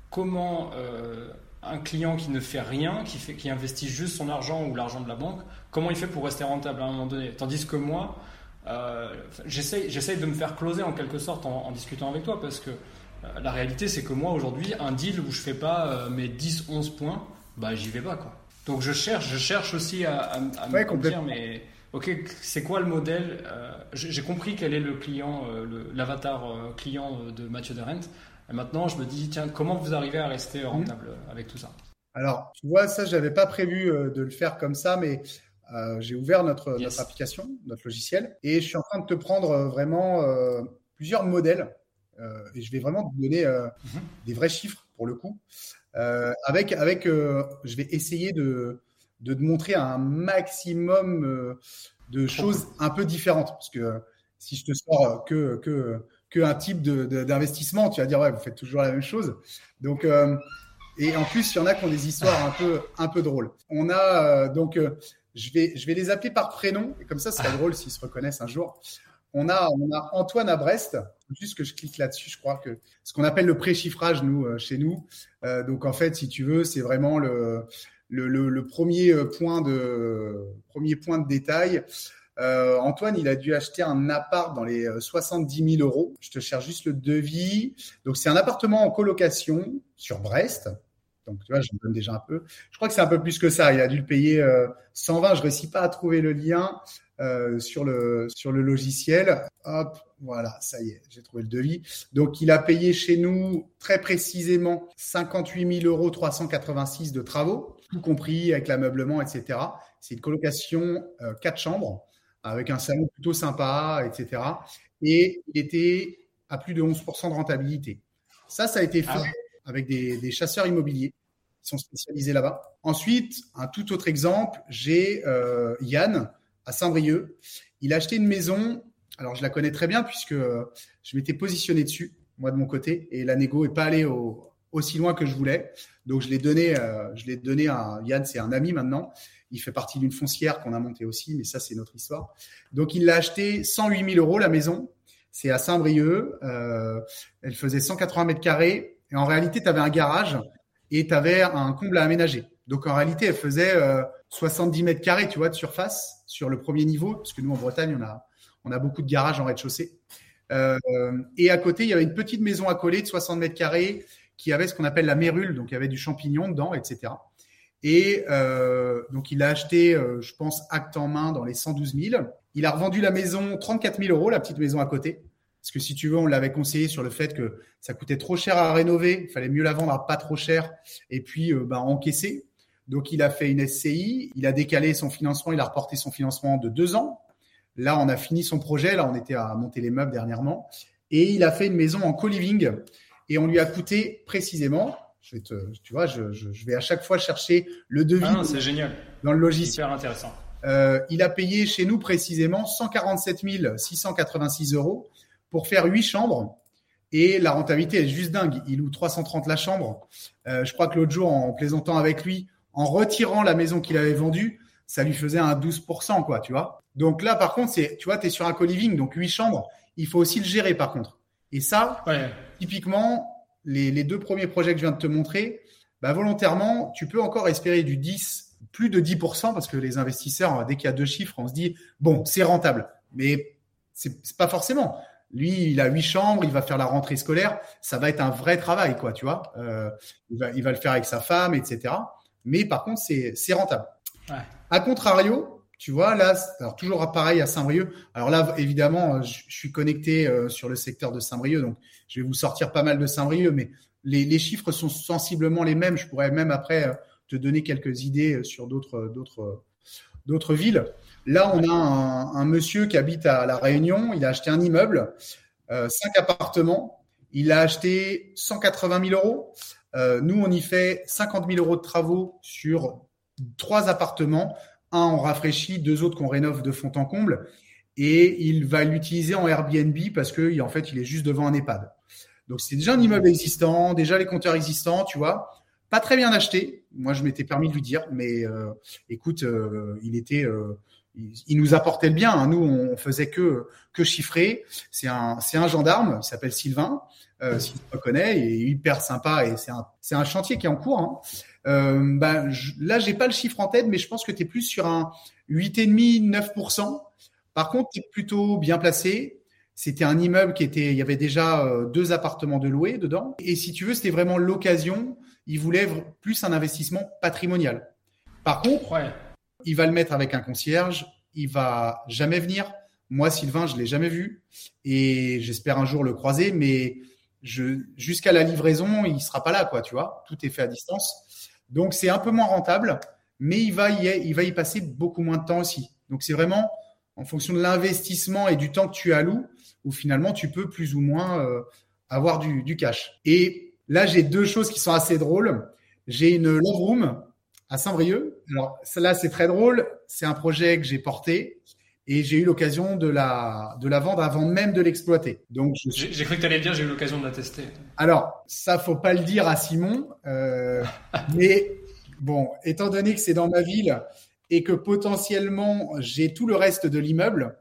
comment euh, un client qui ne fait rien, qui, fait, qui investit juste son argent ou l'argent de la banque, comment il fait pour rester rentable à un moment donné? Tandis que moi, j'essaie de me faire closer en quelque sorte en, en discutant avec toi parce que la réalité, c'est que moi, aujourd'hui, un deal où je fais pas mes 10-11 points, bah, j'y vais pas, quoi. Donc je cherche, je cherche aussi à, à, me dire, mais ok, c'est quoi le modèle euh, J'ai compris quel est le client, euh, l'avatar euh, client de Mathieu Derent. Et maintenant, je me dis, tiens, comment vous arrivez à rester mhm. rentable avec tout ça? Alors, tu vois, ça, j'avais pas prévu de le faire comme ça, mais j'ai ouvert notre, notre, application, notre logiciel, et je suis en train de te prendre vraiment plusieurs modèles. et je vais vraiment te donner mhm. des vrais chiffres pour le coup. Euh, avec, avec euh, je vais essayer de, de te montrer un maximum euh, de choses un peu différentes. Parce que si je te sors que, que, que un type d'investissement, tu vas dire, ouais, vous faites toujours la même chose. Donc, et en plus, il y en a qui ont des histoires un peu, un peu drôles. On a donc, je vais, je vais les appeler par prénom, et comme ça, ce serait drôle s'ils se reconnaissent un jour. On a, on a Antoine à Brest. Juste que je clique là-dessus, je crois que ce qu'on appelle le pré-chiffrage, nous, euh, chez nous. Euh, donc, en fait, si tu veux, c'est vraiment le, le, le, premier euh, point de, premier point de détail. Euh, Antoine, il a dû acheter un appart dans les 70 000 euros. Je te cherche juste le devis. Donc, c'est un appartement en colocation sur Brest. Donc, tu vois, j'en donne déjà un peu. Je crois que c'est un peu plus que ça. Il a dû le payer euh, 120. Je réussis pas à trouver le lien. Euh, sur, le, sur le logiciel. Hop, voilà, ça y est, j'ai trouvé le devis. Donc, il a payé chez nous très précisément 58 000 euros 386 de travaux, tout compris avec l'ameublement, etc. C'est une colocation euh, quatre chambres avec un salon plutôt sympa, etc. Et il était à plus de 11% de rentabilité. Ça, ça a été ah fait avec des, chasseurs immobiliers qui sont spécialisés là-bas. Ensuite, un tout autre exemple, j'ai euh, Yann, à Saint-Brieuc. Il a acheté une maison. Alors, je la connais très bien puisque je m'étais positionné dessus, moi de mon côté, et la négo est pas allée aussi loin que je voulais. Donc, je l'ai donné, euh, je l'ai donné à Yann, c'est un ami maintenant. Il fait partie d'une foncière qu'on a montée aussi, mais ça, c'est notre histoire. Donc, il l'a acheté 108 000 euros la maison. C'est à Saint-Brieuc. Euh, elle faisait 180 mètres carrés. En réalité, tu avais un garage et tu avais un comble à aménager. Donc en réalité, elle faisait 70 mètres carrés, tu vois, de surface sur le premier niveau, parce que nous en Bretagne, on a, on a beaucoup de garages en rez-de-chaussée. Euh, et à côté, il y avait une petite maison à coller de 60 mètres carrés qui avait ce qu'on appelle la mérule, donc il y avait du champignon dedans, etc. Et euh, donc il a acheté, euh, je pense, acte en main dans les 112 000. Il a revendu la maison 34 000 euros, la petite maison à côté. Parce que si tu veux, on l'avait conseillé sur le fait que ça coûtait trop cher à rénover, il fallait mieux la vendre à pas trop cher et puis euh, bah, encaisser. Donc il a fait une SCI, il a décalé son financement, il a reporté son financement de deux ans. Là, on a fini son projet, là on était à monter les meubles dernièrement, et il a fait une maison en co-living et on lui a coûté précisément, je vais te, tu vois, je, je, je vais à chaque fois chercher le devis. Ah, c'est génial. Dans le logiciel. Super intéressant. Euh, il a payé chez nous précisément 147 686 euros pour faire huit chambres. Et la rentabilité est juste dingue. Il loue 330 la chambre. Euh, je crois que l'autre jour, en plaisantant avec lui, en retirant la maison qu'il avait vendue, ça lui faisait un 12%, quoi, tu vois. Donc là, par contre, c'est, tu vois, tu es sur un co-living, donc huit chambres. Il faut aussi le gérer, par contre. Et ça, typiquement, les, les, deux premiers projets que je viens de te montrer, bah, volontairement, tu peux encore espérer du 10, plus de 10%, parce que les investisseurs, dès qu'il y a deux chiffres, on se dit, bon, c'est rentable. Mais c'est pas forcément. Lui, il a huit chambres, il va faire la rentrée scolaire. Ça va être un vrai travail, quoi, tu vois. Euh, il, va, il va le faire avec sa femme, etc. Mais par contre, c'est rentable. Ouais. A contrario, tu vois, là, alors toujours pareil à Saint-Brieuc. Alors là, évidemment, je, je suis connecté euh, sur le secteur de Saint-Brieuc, donc je vais vous sortir pas mal de Saint-Brieuc, mais les, les, chiffres sont sensiblement les mêmes. Je pourrais même après euh, te donner quelques idées euh, sur d'autres d'autres d'autres villes. Là, on a un, monsieur qui habite à La Réunion. Il a acheté un immeuble, euh, cinq appartements. Il a acheté 180 000 euros. Euh, nous, on y fait 50 000 euros de travaux sur trois appartements. Un, on rafraîchit, deux autres qu'on rénove de fond en comble. Et il va l'utiliser en Airbnb parce que, en fait, il est juste devant un EHPAD. Donc, c'est déjà un immeuble existant, déjà les compteurs existants, tu vois. Pas très bien acheté. Moi, je m'étais permis de lui dire, mais euh, écoute, il était, il, nous apportait le bien. Hein. Nous, on faisait que que chiffrer. C'est un, c'est un gendarme. Il s'appelle Sylvain. Euh, si tu le connais, il est hyper sympa et c'est un, c'est un chantier qui est en cours. Hein. Euh, ben, je, là, j'ai pas le chiffre en tête, mais je pense que tu es plus sur un 8,5-9%. Par contre, tu es plutôt bien placé. C'était un immeuble qui était, il y avait déjà euh, deux appartements de louer dedans. Et si tu veux, c'était vraiment l'occasion. Il voulait plus un investissement patrimonial. Par contre, ouais. Il va le mettre avec un concierge. Il va jamais venir. Moi, Sylvain, je l'ai jamais vu et j'espère un jour le croiser, mais jusqu'à la livraison, il sera pas là, quoi, tu vois. Tout est fait à distance. Donc, c'est un peu moins rentable, mais il va y, passer beaucoup moins de temps aussi. Donc, c'est vraiment en fonction de l'investissement et du temps que tu alloues, où finalement, tu peux plus ou moins euh, avoir du, du, cash. Et là, j'ai deux choses qui sont assez drôles. J'ai une love room à Saint-Brieuc. Alors, celle-là, c'est très drôle. C'est un projet que j'ai porté et j'ai eu l'occasion de la, de la vendre avant même de l'exploiter. Donc, j'ai cru que tu allais dire j'ai eu l'occasion de la tester. Alors, ça faut pas le dire à Simon, euh, mais bon, étant donné que c'est dans ma ville et que potentiellement j'ai tout le reste de l'immeuble,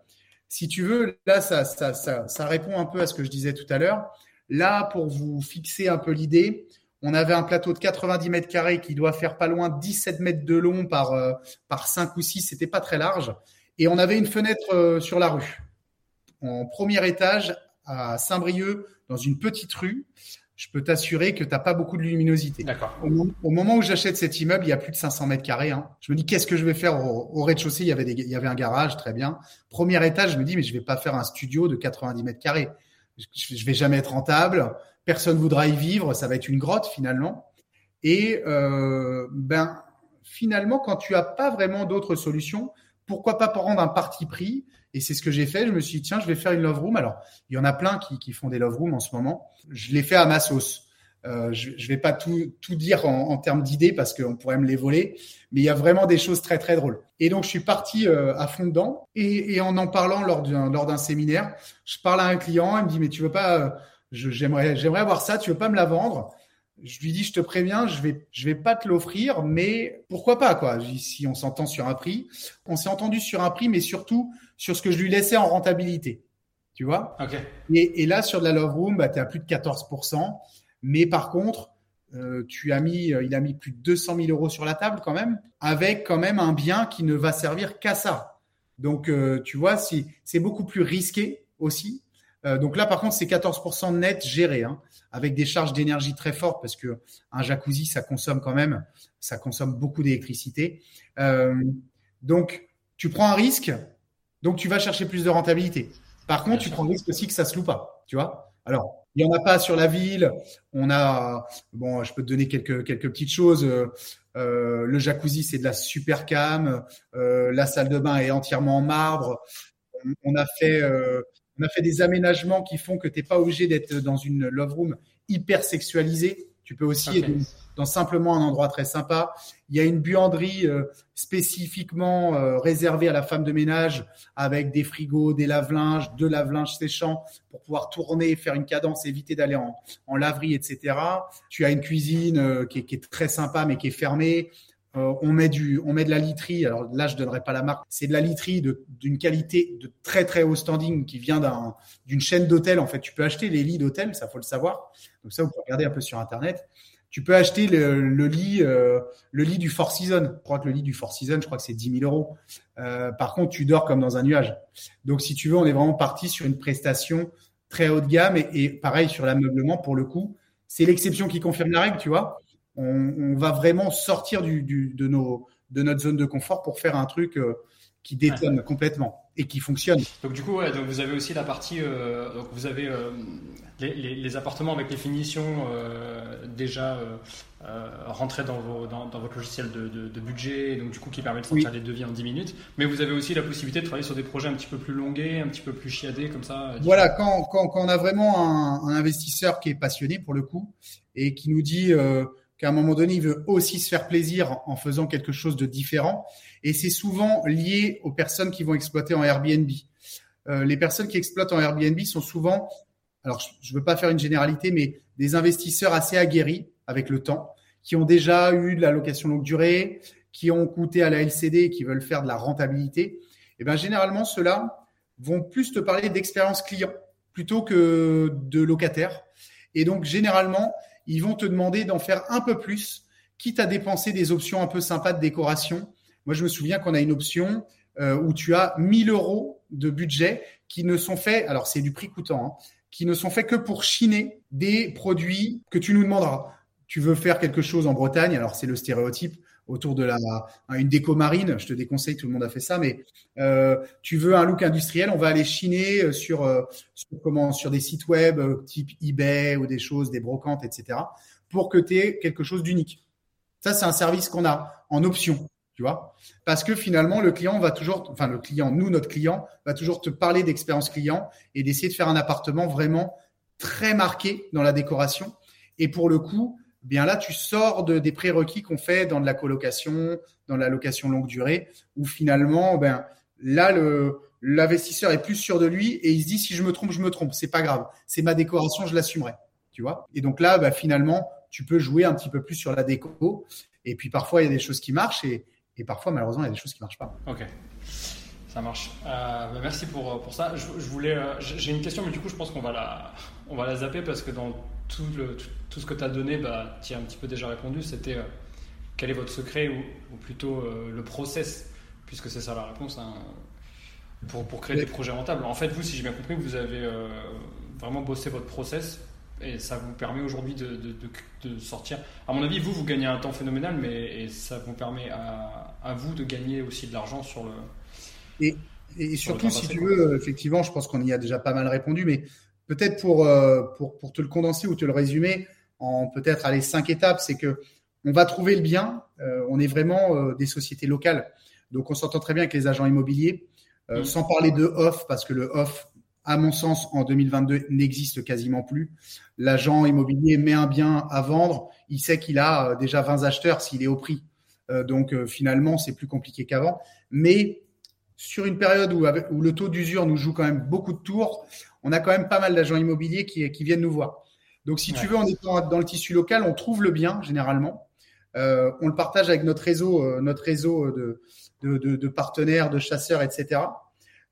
si tu veux, là, ça, ça, ça, ça répond un peu à ce que je disais tout à l'heure. Là, pour vous fixer un peu l'idée, on avait un plateau de 90 mètres carrés qui doit faire pas loin 17 mètres de long par, euh, par 5 ou 6, c'était pas très large. Et on avait une fenêtre euh, sur la rue, en premier étage à Saint-Brieuc, dans une petite rue. Je peux t'assurer que tu n'as pas beaucoup de luminosité. D'accord. Au, au, moment où j'achète cet immeuble, il y a plus de 500 mètres carrés. Hein. Je me dis, qu'est-ce que je vais faire au, au rez-de-chaussée? Il, y avait des, il y avait un garage, très bien. Premier étage, je me dis, mais je vais pas faire un studio de 90 mètres carrés. Je, je vais jamais être rentable. Personne voudra y vivre. Ça va être une grotte finalement. Et euh, ben finalement, quand tu as pas vraiment d'autres solutions, pourquoi pas prendre un parti pris? Et c'est ce que j'ai fait. Je me suis dit, tiens, je vais faire une love room. Alors, il y en a plein qui, qui font des love rooms en ce moment. Je l'ai fait à ma sauce. Euh, je ne vais pas tout, tout dire en, termes d'idées parce qu'on pourrait me les voler, mais il y a vraiment des choses très très drôles. Et donc je suis parti euh, à fond dedans et, et, en en parlant lors d'un lors d'un séminaire, je parle à un client, il me dit mais tu veux pas, j'aimerais j'aimerais avoir ça, tu veux pas me la vendre? Je lui dis, je te préviens, je vais, je vais pas te l'offrir, mais pourquoi pas, quoi? Si on s'entend sur un prix, on s'est entendu sur un prix, mais surtout sur ce que je lui laissais en rentabilité. Tu vois? Okay. Et, et, là, sur de la Love Room, bah, tu es à plus de 14%. Mais par contre, euh, tu as mis, euh, il a mis plus de 200 000 euros sur la table quand même, avec quand même un bien qui ne va servir qu'à ça. Donc, euh, tu vois, si, c'est beaucoup plus risqué aussi. Donc là, par contre, c'est 14% net géré, hein, avec des charges d'énergie très fortes, parce que un jacuzzi, ça consomme quand même, ça consomme beaucoup d'électricité. donc, tu prends un risque, donc tu vas chercher plus de rentabilité. Par contre, tu prends le risque aussi que ça se loue pas, tu vois. Alors, il n'y en a pas sur la ville. On a, bon, je peux te donner quelques, quelques petites choses. Euh, le jacuzzi, c'est de la super cam. Euh, la salle de bain est entièrement en marbre. On a fait, euh, on a fait des aménagements qui font que tu n'es pas obligé d'être dans une love room hyper sexualisée. Tu peux aussi être dans simplement un endroit très sympa. Il y a une buanderie euh, spécifiquement euh, réservée à la femme de ménage avec des frigos, des lave-linges, deux lave-linges séchants pour pouvoir tourner, faire une cadence, éviter d'aller en, en laverie, etc. Tu as une cuisine euh, qui, est, qui, est, très sympa mais qui est fermée. On met du, on met de la literie. Alors là, je donnerai pas la marque. C'est de la literie d'une qualité de très très haut standing qui vient d'un, d'une chaîne d'hôtels. En fait, tu peux acheter les lits d'hôtel, ça faut le savoir. Donc ça, vous pouvez regarder un peu sur internet tu peux acheter le, lit, euh, le lit du Four Seasons. Je crois que le lit du Four Seasons, je crois que c'est 10 000 euros. Euh, par contre, tu dors comme dans un nuage. Donc, si tu veux, on est vraiment parti sur une prestation très haut de gamme et, pareil sur l'ameublement pour le coup. C'est l'exception qui confirme la règle, tu vois. On, va vraiment sortir du, de, nos, de notre zone de confort pour faire un truc euh, qui détonne complètement et qui fonctionne. Donc du coup, ouais, donc vous avez aussi la partie, euh, donc vous avez euh, les, les, les, appartements avec les finitions euh, déjà euh, euh, rentrées dans, vos, dans, dans, votre logiciel de, de, de, budget, donc du coup qui permet de sortir oui. les devis en 10 minutes. Mais vous avez aussi la possibilité de travailler sur des projets un petit peu plus longués, un petit peu plus chiadés comme ça. Voilà, quand, quand, quand on a vraiment un, un, investisseur qui est passionné pour le coup et qui nous dit qu'à un moment donné, il veut aussi se faire plaisir en faisant quelque chose de différent. Et c'est souvent lié aux personnes qui vont exploiter en Airbnb. Euh, les personnes qui exploitent en Airbnb sont souvent, alors je ne veux pas faire une généralité, mais des investisseurs assez aguerris avec le temps, qui ont déjà eu de la location longue durée, qui ont coûté à la LCD, qui veulent faire de la rentabilité. Et eh bien généralement, ceux-là vont plus te parler d'expérience client plutôt que de locataire. Et donc généralement, ils vont te demander d'en faire un peu plus, quitte à dépenser des options un peu sympas de décoration. Moi, je me souviens qu'on a une option euh, où tu as 1000 euros de budget qui ne sont faits, alors c'est du prix coûtant, hein, qui ne sont faits que pour chiner des produits que tu nous demanderas. Tu veux faire quelque chose en Bretagne, alors c'est le stéréotype autour de la une déco marine. Je te déconseille, tout le monde a fait ça, mais euh, tu veux un look industriel, on va aller chiner euh, sur, euh, sur comment sur des sites web type eBay ou des choses, des brocantes, etc. pour que tu aies quelque chose d'unique. Ça, c'est un service qu'on a en option, tu vois, parce que finalement le client va toujours, enfin le client, nous notre client va toujours te parler d'expérience client et d'essayer de faire un appartement vraiment très marqué dans la décoration. Et pour le coup, bien là, tu sors de, des prérequis qu'on fait dans de la colocation, dans la location longue durée, où finalement, ben là, l'investisseur est plus sûr de lui et il se dit si je me trompe, je me trompe, c'est pas grave, c'est ma décoration, je l'assumerai, tu vois? Et donc là, ben, finalement, tu peux jouer un petit peu plus sur la déco. Et puis parfois, il y a des choses qui marchent et, parfois, malheureusement, il y a des choses qui marchent pas. Ok. Ça marche. Euh, ben, merci pour, pour ça. Je, euh, j'ai une question, mais du coup, je pense qu'on va la, va la zapper parce que dans tout, le, tout, tout ce que tu as donné, bah, tu as un petit peu déjà répondu. C'était euh, quel est votre secret ou, ou plutôt euh, le process, puisque c'est ça la réponse, hein, pour, pour créer des projets rentables. En fait, vous, si j'ai bien compris, vous avez euh, vraiment bossé votre process et ça vous permet aujourd'hui de, de, de, de, sortir. À mon avis, vous, vous gagnez un temps phénoménal, mais et ça vous permet à, à vous de gagner aussi de l'argent sur le. Et, et surtout, si tu veux, effectivement, je pense qu'on y a déjà pas mal répondu, mais peut-être pour, euh, pour, pour, te le condenser ou te le résumer en peut-être aller cinq étapes, c'est que on va trouver le bien. Euh, on est vraiment euh, des sociétés locales, donc on s'entend très bien avec les agents immobiliers. Mmh. Sans parler de off, parce que le off, à mon sens, en 2022, n'existe quasiment plus. L'agent immobilier met un bien à vendre, il sait qu'il a déjà 20 acheteurs s'il est au prix. donc finalement, c'est plus compliqué qu'avant. Mais sur une période où, avec, où le taux d'usure nous joue quand même beaucoup de tours, on a quand même pas mal d'agents immobiliers qui, qui, viennent nous voir. Donc, si ouais. tu veux, en étant dans le tissu local, on trouve le bien généralement. Euh, on le partage avec notre réseau, euh, notre réseau de, de, de, de, partenaires, de chasseurs, etc.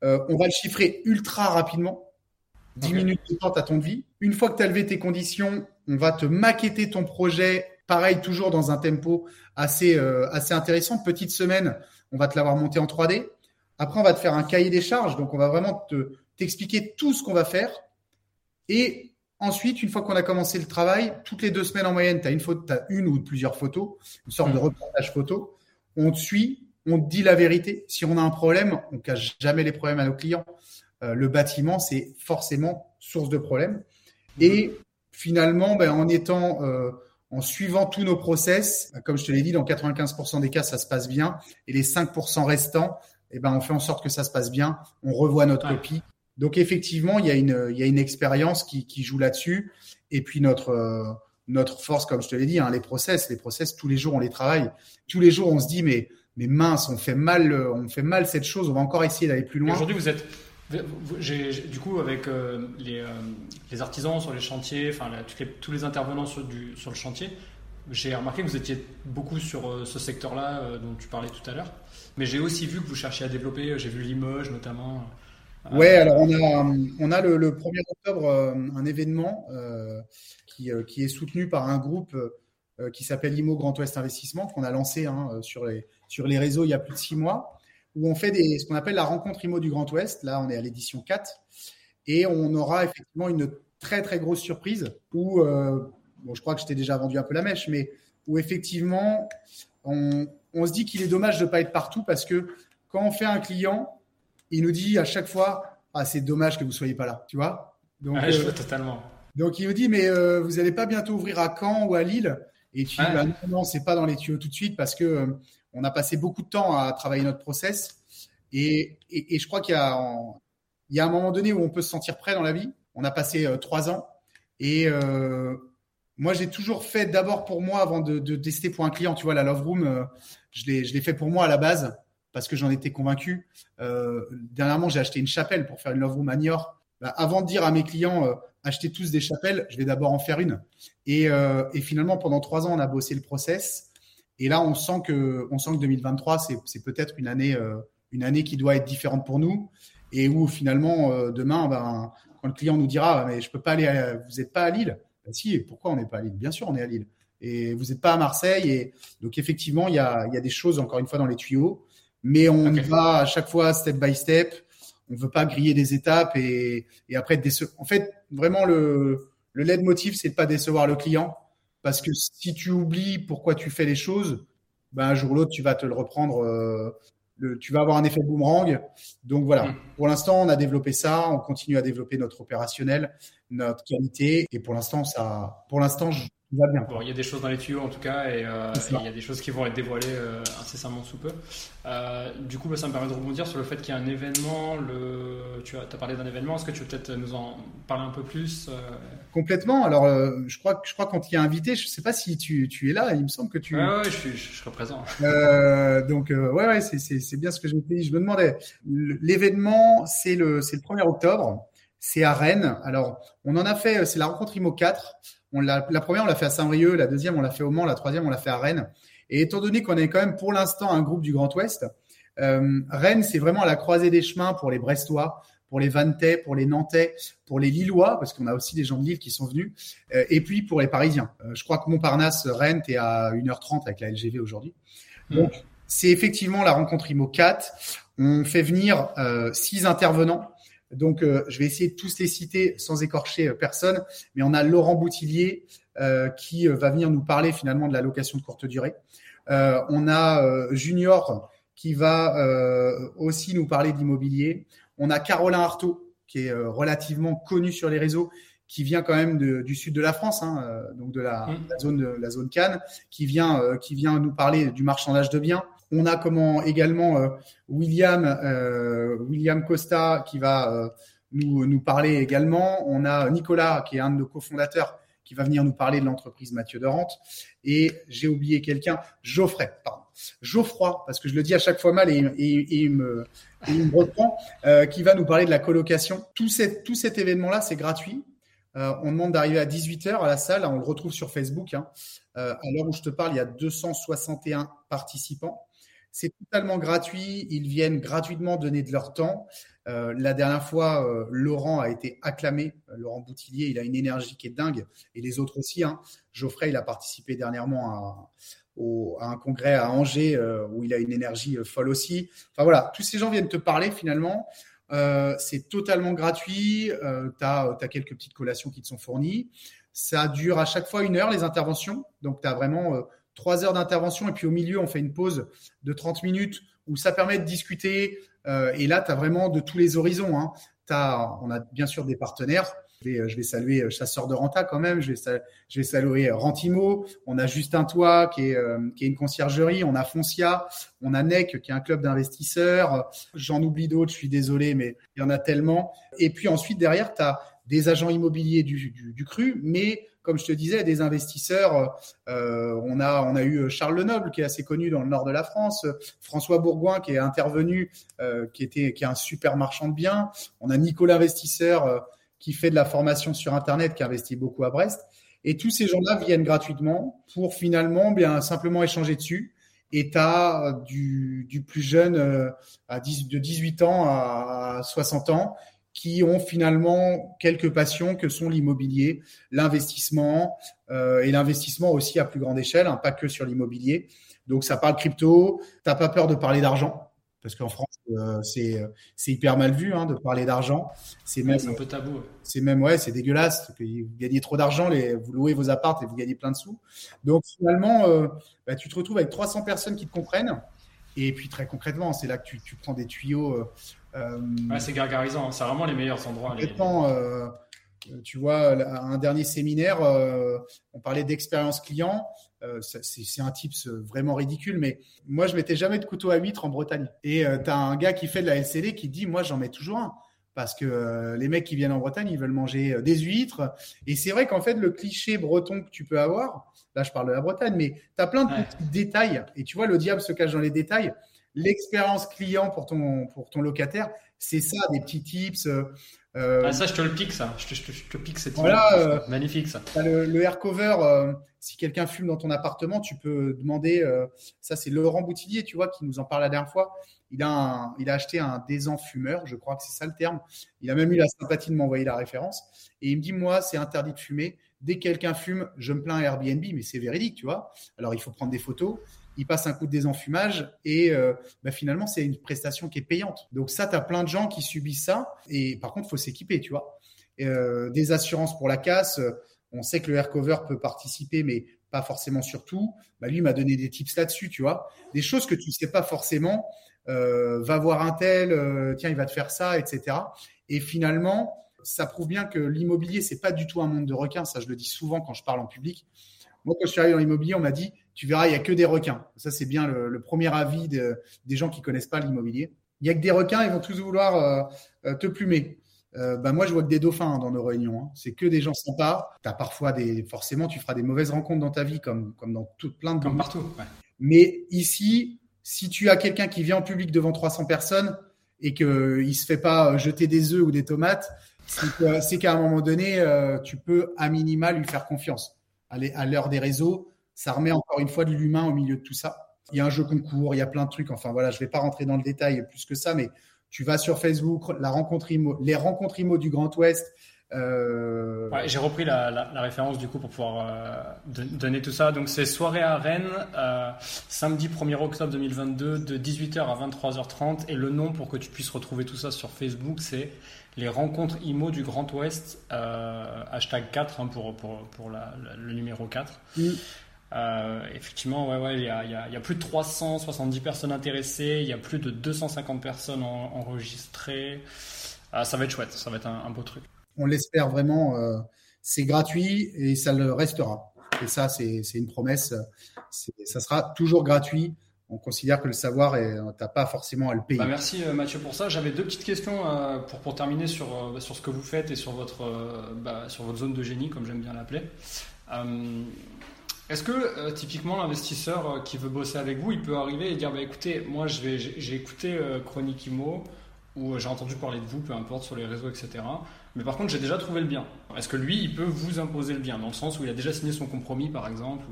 Euh, on va le chiffrer ultra rapidement. 10 minutes de temps à ton vie. Une fois que tu as levé tes conditions, on va te maqueter ton projet. Pareil, toujours dans un tempo assez, euh, assez intéressant. Petite semaine, on va te l'avoir monté en 3D. Après, on va te faire un cahier des charges. Donc, on va vraiment te, t'expliquer tout ce qu'on va faire. Et ensuite, une fois qu'on a commencé le travail, toutes les deux semaines en moyenne, tu as une, as une ou plusieurs photos, une sorte de mmh. reportage photo. On te suit, on te dit la vérité. Si on a un problème, on cache jamais les problèmes à nos clients. Euh, le bâtiment, c'est forcément source de problèmes. Et finalement, ben, en étant, euh, en suivant tous nos process, comme je te l'ai dit, dans 95% des cas, ça se passe bien. Et les 5% restants, eh ben, on fait en sorte que ça se passe bien. On revoit notre copie. Donc effectivement, il y a une, il y a une expérience qui, qui joue là-dessus. Et puis notre, euh, notre force, comme je te l'ai dit, hein, les process, les process, tous les jours, on les travaille. Tous les jours, on se dit, mais, mais mince, on fait mal, on fait mal cette chose. On va encore essayer d'aller plus loin. Aujourd'hui, vous êtes du coup, avec euh, les, euh, les, artisans sur les chantiers, enfin tous les intervenants sur, du, sur le chantier, j'ai remarqué que vous étiez beaucoup sur euh, ce secteur-là dont tu parlais tout à l'heure. Mais j'ai aussi vu que vous cherchiez à développer, j'ai vu Limoges notamment. Ouais, alors on a, on a le, 1er octobre un événement qui, qui, est soutenu par un groupe qui s'appelle IMO Grand Ouest Investissement, qu'on a lancé hein, sur, les, sur les réseaux il y a plus de six mois où on fait des, ce qu'on appelle la rencontre IMO du Grand Ouest. Là, on est à l'édition 4. Et on aura effectivement une très, très grosse surprise où, euh, bon, je crois que je t'ai déjà vendu un peu la mèche, mais où effectivement, on, on se dit qu'il est dommage de ne pas être partout parce que quand on fait un client, il nous dit à chaque fois Ah, c'est dommage que vous ne soyez pas là. Tu vois? Donc, je euh, totalement. Donc, il nous dit Mais euh, vous n'allez pas bientôt ouvrir à Caen ou à Lille? Et tu dis bah, Non, non, c'est pas dans les tuyaux tout de suite parce que on a passé beaucoup de temps à travailler notre process. Et, et, je crois qu'il y a, il y a un moment donné où on peut se sentir prêt dans la vie. On a passé euh, trois ans. Et euh, moi, j'ai toujours fait d'abord pour moi avant de, de, tester pour un client. Tu vois, la Love Room, euh, je l'ai fait pour moi à la base parce que j'en étais convaincu. Euh, dernièrement, j'ai acheté une chapelle pour faire une Love Room à Niort. Bah, avant de dire à mes clients, euh, achetez tous des chapelles, je vais d'abord en faire une. Et, et finalement, pendant trois ans, on a bossé le process. Et là, on sent que, on sent que 2023, c'est peut-être une année, euh, une année qui doit être différente pour nous et où finalement, euh, demain, ben, quand le client nous dira, mais je peux pas aller, vous n'êtes pas à Lille? Ben, si, pourquoi on n'est pas à Lille? Bien sûr, on est à Lille. Et vous n'êtes pas à Marseille. Et donc, effectivement, il y a, des choses, encore une fois, dans les tuyaux. Mais on y va à chaque fois, step by step. On veut pas griller des étapes et, et après, en fait, vraiment, le, le lead motif, c'est de pas décevoir le client. Parce que si tu oublies pourquoi tu fais les choses, ben un jour ou l'autre, tu vas te le reprendre. Euh, le, tu vas avoir un effet boomerang. Donc voilà, mm. pour l'instant, on a développé ça. On continue à développer notre opérationnel, notre qualité. Et pour l'instant, ça, pour l'instant, je, Bon, il y a des choses dans les tuyaux en tout cas, et, euh, il y a des choses qui vont être dévoilées euh, incessamment sous peu. Euh, du coup, bah, ça me permet de rebondir sur le fait qu'il y a un événement. Le... Tu as, as parlé d'un événement, est-ce que tu veux peut-être nous en parler un peu plus Complètement. Alors, je crois, je crois quand il y a invité, je ne sais pas si tu, tu, es là, il me semble que tu. Ouais, ouais je, suis, je serai présent. donc, ouais, ouais c'est bien ce que je me dit. Je me demandais. L'événement, c'est le, le 1er octobre. C'est à Rennes. Alors, on en a fait, c'est la rencontre IMO 4 la première, on l'a fait à Saint-Brieuc, la deuxième, on l'a fait au Mans, la troisième, on l'a fait à Rennes. Et étant donné qu'on est quand même pour l'instant un groupe du Grand Ouest, euh, Rennes, c'est vraiment à la croisée des chemins pour les Brestois, pour les Vantais, pour les Nantais, pour les Lillois, parce qu'on a aussi des gens de Lille qui sont venus, euh, et puis pour les Parisiens. Euh, je crois que Montparnasse, Rennes, est à 1h30 avec la LGV aujourd'hui. Mmh. Donc, c'est effectivement la rencontre IMO 4. On fait venir six intervenants donc, euh, je vais essayer de tous les citer sans écorcher euh, personne, mais on a Laurent Boutillier euh, qui va venir nous parler finalement de la location de courte durée. on a Junior qui va aussi nous parler d'immobilier. On a Carolin Artaud qui est relativement connu sur les réseaux, qui vient quand même du sud de la France, hein, donc de la, mmh. zone de la zone Cannes, qui vient qui vient nous parler du marchandage de biens. On a comment également euh, William, euh, William Costa qui va euh, nous, nous parler également. On a Nicolas qui est un de nos cofondateurs qui va venir nous parler de l'entreprise Mathieu de Rente. Et j'ai oublié quelqu'un, Geoffrey, pardon. Geoffroy, parce que je le dis à chaque fois mal et, il, me, il me reprend, qui va nous parler de la colocation. Tout, cet, tout cet événement-là, c'est gratuit. on demande d'arriver à 18h à la salle. On le retrouve sur Facebook. Hein. à l'heure où je te parle, il y a 261 participants. C'est totalement gratuit. Ils viennent gratuitement donner de leur temps. Euh, la dernière fois, euh, Laurent a été acclamé. Euh, Laurent Boutillier, il a une énergie qui est dingue. Et les autres aussi. Hein. Geoffrey, il a participé dernièrement à, un congrès à Angers où il a une énergie folle aussi. Enfin voilà, tous ces gens viennent te parler finalement. c'est totalement gratuit. tu as, quelques petites collations qui te sont fournies. Ça dure à chaque fois une heure les interventions. Donc tu as vraiment trois heures d'intervention et puis au milieu, on fait une pause de 30 minutes où ça permet de discuter. Euh, et là, tu as vraiment de tous les horizons. Hein. On a bien sûr des partenaires. Je vais, saluer euh, Chasseur de Renta quand même. Je vais, saluer Rentimo. On a Justin Toit qui est, euh, qui est une conciergerie. On a Foncia. On a NEC qui est un club d'investisseurs. J'en oublie d'autres. Je suis désolé, mais il y en a tellement. Et puis ensuite, derrière, tu as des agents immobiliers du, cru, mais comme je te disais, des investisseurs. Euh, on, a, on a eu Charles Lenoble, qui est assez connu dans le nord de la France, François Bourgoin, qui est intervenu, euh, qui, était, qui est un super marchand de biens. On a Nicolas Investisseur, euh, qui fait de la formation sur Internet, qui investit beaucoup à Brest. Et tous ces gens-là viennent gratuitement pour finalement bien simplement échanger dessus. Et tu as du, du, plus jeune à 10, de 18 ans à 60 ans qui ont finalement quelques passions que sont l'immobilier, l'investissement euh, et l'investissement aussi à plus grande échelle, hein, pas que sur l'immobilier. Donc ça parle crypto, t'as pas peur de parler d'argent? Parce qu'en France euh, c'est c'est hyper mal vu hein, de parler d'argent. C'est même un peu tabou. C'est même ouais, c'est dégueulasse. Vous gagnez trop d'argent, les vous louez vos appartes et vous gagnez plein de sous. Donc finalement, euh, bah, tu te retrouves avec 300 personnes qui te comprennent. Et puis très concrètement, c'est là que tu, tu prends des tuyaux euh, euh, c'est gargarisant, hein. c'est vraiment les meilleurs endroits. Euh, tu vois, un dernier séminaire, euh, on parlait d'expérience client. c'est un type vraiment ridicule, mais moi, je mettais jamais de couteau à huître en Bretagne. Et tu as un gars qui fait de la LCD qui dit, moi, j'en mets toujours un. Parce que les mecs qui viennent en Bretagne, ils veulent manger des huîtres. Et c'est vrai qu'en fait, le cliché breton que tu peux avoir, là, je parle de la Bretagne, mais tu as plein de petits détails. Et tu vois, le diable se cache dans les détails l'expérience client pour ton, pour ton locataire, c'est ça, des petits tips. Euh, ah, ça, je te le pique, ça. Je te, je te pique cette voilà, euh, Magnifique, ça. Le, le, air cover, euh, si quelqu'un fume dans ton appartement, tu peux demander. Euh, ça, c'est Laurent Boutillier, tu vois, qui nous en parle la dernière fois. Il a, il a acheté un désenfumeur, je crois que c'est ça le terme. Il a même eu la sympathie de m'envoyer la référence. Et il me dit, moi, c'est interdit de fumer. Dès que quelqu'un fume, je me plains à Airbnb, mais c'est véridique, tu vois. Alors, il faut prendre des photos il passe un coup de désenfumage et euh, bah, finalement, c'est une prestation qui est payante. Donc ça, tu as plein de gens qui subissent ça et par contre, faut s'équiper, tu vois. Euh, des assurances pour la casse, euh, on sait que le air cover peut participer, mais pas forcément sur tout. Bah, lui m'a donné des tips là-dessus, tu vois. Des choses que tu ne sais pas forcément. va voir un tel, tiens, il va te faire ça, etc. Et finalement, ça prouve bien que l'immobilier, c'est pas du tout un monde de requins. Ça, je le dis souvent quand je parle en public. Moi, quand je suis arrivé dans l'immobilier, on m'a dit, tu verras, il n'y a que des requins. Ça, c'est bien le, premier avis des gens qui connaissent pas l'immobilier. Il n'y a que des requins, ils vont tous vouloir euh, euh, te plumer. Euh, bah, moi, je vois que des dauphins dans nos réunions. Hein. C'est que des gens sympas. Tu as parfois des, forcément, tu feras des mauvaises rencontres dans ta vie, comme, comme dans toute plein de Comme partout. Mais ici, si tu as quelqu'un qui vient en public devant 300 personnes et qu'il ne se fait pas jeter des œufs ou des tomates, c'est qu'à un moment donné, tu peux à minima lui faire confiance. À l'heure des réseaux, ça remet encore une fois de l'humain au milieu de tout ça. Il y a un jeu concours, il y a plein de trucs. Enfin voilà, je ne vais pas rentrer dans le détail plus que ça, mais tu vas sur Facebook, la rencontre IMO, les rencontres IMO du Grand Ouest. Euh... Ouais, J'ai repris la, la, la, référence du coup pour pouvoir euh, donner tout ça. Donc c'est soirée à Rennes, euh, samedi 1er octobre 2022, de 18h à 23h30. Et le nom pour que tu puisses retrouver tout ça sur Facebook, c'est les rencontres IMO du Grand Ouest, hashtag 4 hein, pour, pour, pour la, le numéro 4. Euh, effectivement, ouais, ouais, il y a, y, y a, plus de 370 personnes intéressées, il y a plus de 250 personnes enregistrées. Ah, ça va être chouette, ça va être un, beau truc. On l'espère vraiment. Euh, c'est gratuit et ça le restera. Et ça, c'est une promesse. Ça sera toujours gratuit. On considère que le savoir, tu n'as pas forcément à le payer. Bah merci euh, Mathieu pour ça. J'avais deux petites questions euh, pour, pour terminer sur, euh, sur ce que vous faites et sur votre, bah, sur votre zone de génie, comme j'aime bien l'appeler. Est-ce que euh, typiquement l'investisseur euh, qui veut bosser avec vous, il peut arriver et dire bah, écoutez, moi j'ai écouté euh, Chronique Imo ou j'ai entendu parler de vous, peu importe, sur les réseaux, etc. Mais par contre, j'ai déjà trouvé le bien. Est-ce que lui, il peut vous imposer le bien dans le sens où il a déjà signé son compromis, par exemple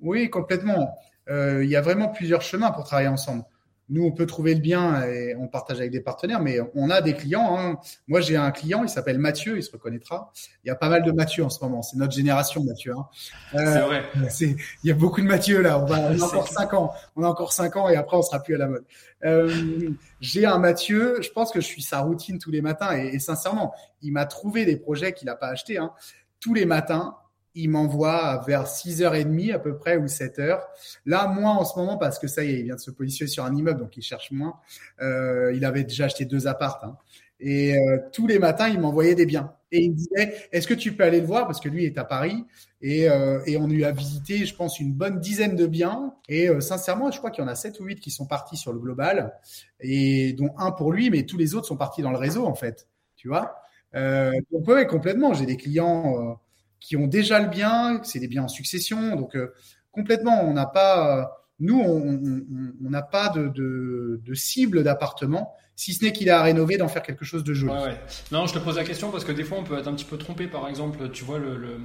Oui, complètement. Il y a vraiment plusieurs chemins pour travailler ensemble. Nous, on peut trouver le bien et on partage avec des partenaires, mais on a des clients. Hein. Moi, j'ai un client, il s'appelle Mathieu, il se reconnaîtra. Il y a pas mal de Mathieu en ce moment. C'est notre génération, Mathieu. Hein. Euh, c'est vrai. il y a beaucoup de Mathieu là. On, va, a encore cinq ans. On a encore cinq ans et après, on sera plus à la mode. Euh, j'ai un Mathieu. Je pense que je suis sa routine tous les matins et, sincèrement, il m'a trouvé des projets qu'il n'a pas achetés. Hein. Tous les matins, il m'envoie vers 6h30 à peu près ou 7h. Là, moins en ce moment parce que ça y est, il vient de se positionner sur un immeuble, donc il cherche moins. Euh, il avait déjà acheté deux appartes. Hein. Et euh, tous les matins, il m'envoyait des biens. Et il me disait, est-ce que tu peux aller le voir? Parce que lui est à Paris. Et, euh, et on lui a visité, je pense, une bonne dizaine de biens. Et sincèrement, je crois qu'il y en a 7 ou 8 qui sont partis sur le global. Et dont un pour lui, mais tous les autres sont partis dans le réseau, en fait. Tu vois? Euh, Donc oui, complètement. J'ai des clients qui ont déjà le bien, c'est des biens en succession. Donc euh, complètement, on n'a pas, euh, nous, on n'a pas de, de, de cible d'appartement, si ce n'est qu'il a à rénover, d'en faire quelque chose de joli. Ouais, ouais. Non, je te pose la question parce que des fois, on peut être un petit peu trompé. Par exemple, tu vois le,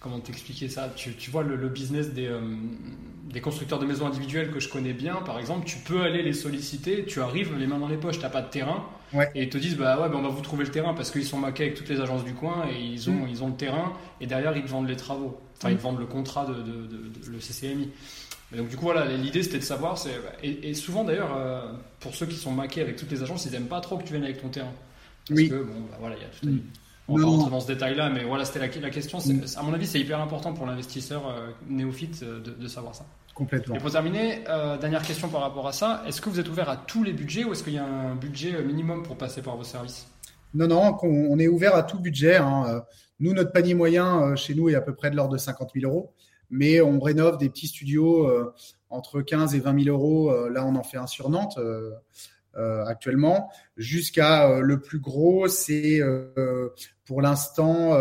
comment t'expliquer ça? Tu, vois le, le business des, euh, des constructeurs de maisons individuelles que je connais bien, par exemple, tu peux aller les solliciter, tu arrives les mains dans les poches, tu n'as pas de terrain, et ils te disent bah ouais, bah, on va vous trouver le terrain parce qu'ils sont maqués avec toutes les agences du coin et ils ont, mm. ils ont le terrain, et derrière ils te vendent les travaux, enfin ils te mm. vendent le contrat de, de, le CCMI. donc du coup voilà, l'idée c'était de savoir, et, souvent d'ailleurs, euh, pour ceux qui sont maqués avec toutes les agences, ils n'aiment pas trop que tu viennes avec ton terrain. Parce que bon, bah, voilà, il y a tout à mm. On va rentrer dans ce détail-là, mais voilà, c'était la, question. À mon avis, c'est hyper important pour l'investisseur euh, néophyte euh, de, savoir ça. Complètement. Et pour terminer, euh, dernière question par rapport à ça. Est-ce que vous êtes ouvert à tous les budgets ou est-ce qu'il y a un budget minimum pour passer par vos services? Non, non, on, est ouvert à tout budget. Hein. Nous, notre panier moyen chez nous est à peu près de l'ordre de 50 000 euros, mais on rénove des petits studios entre 15 et 20 000 euros. Là, on en fait un sur Nantes. Euh, actuellement, jusqu'à euh, le plus gros, c'est euh, pour l'instant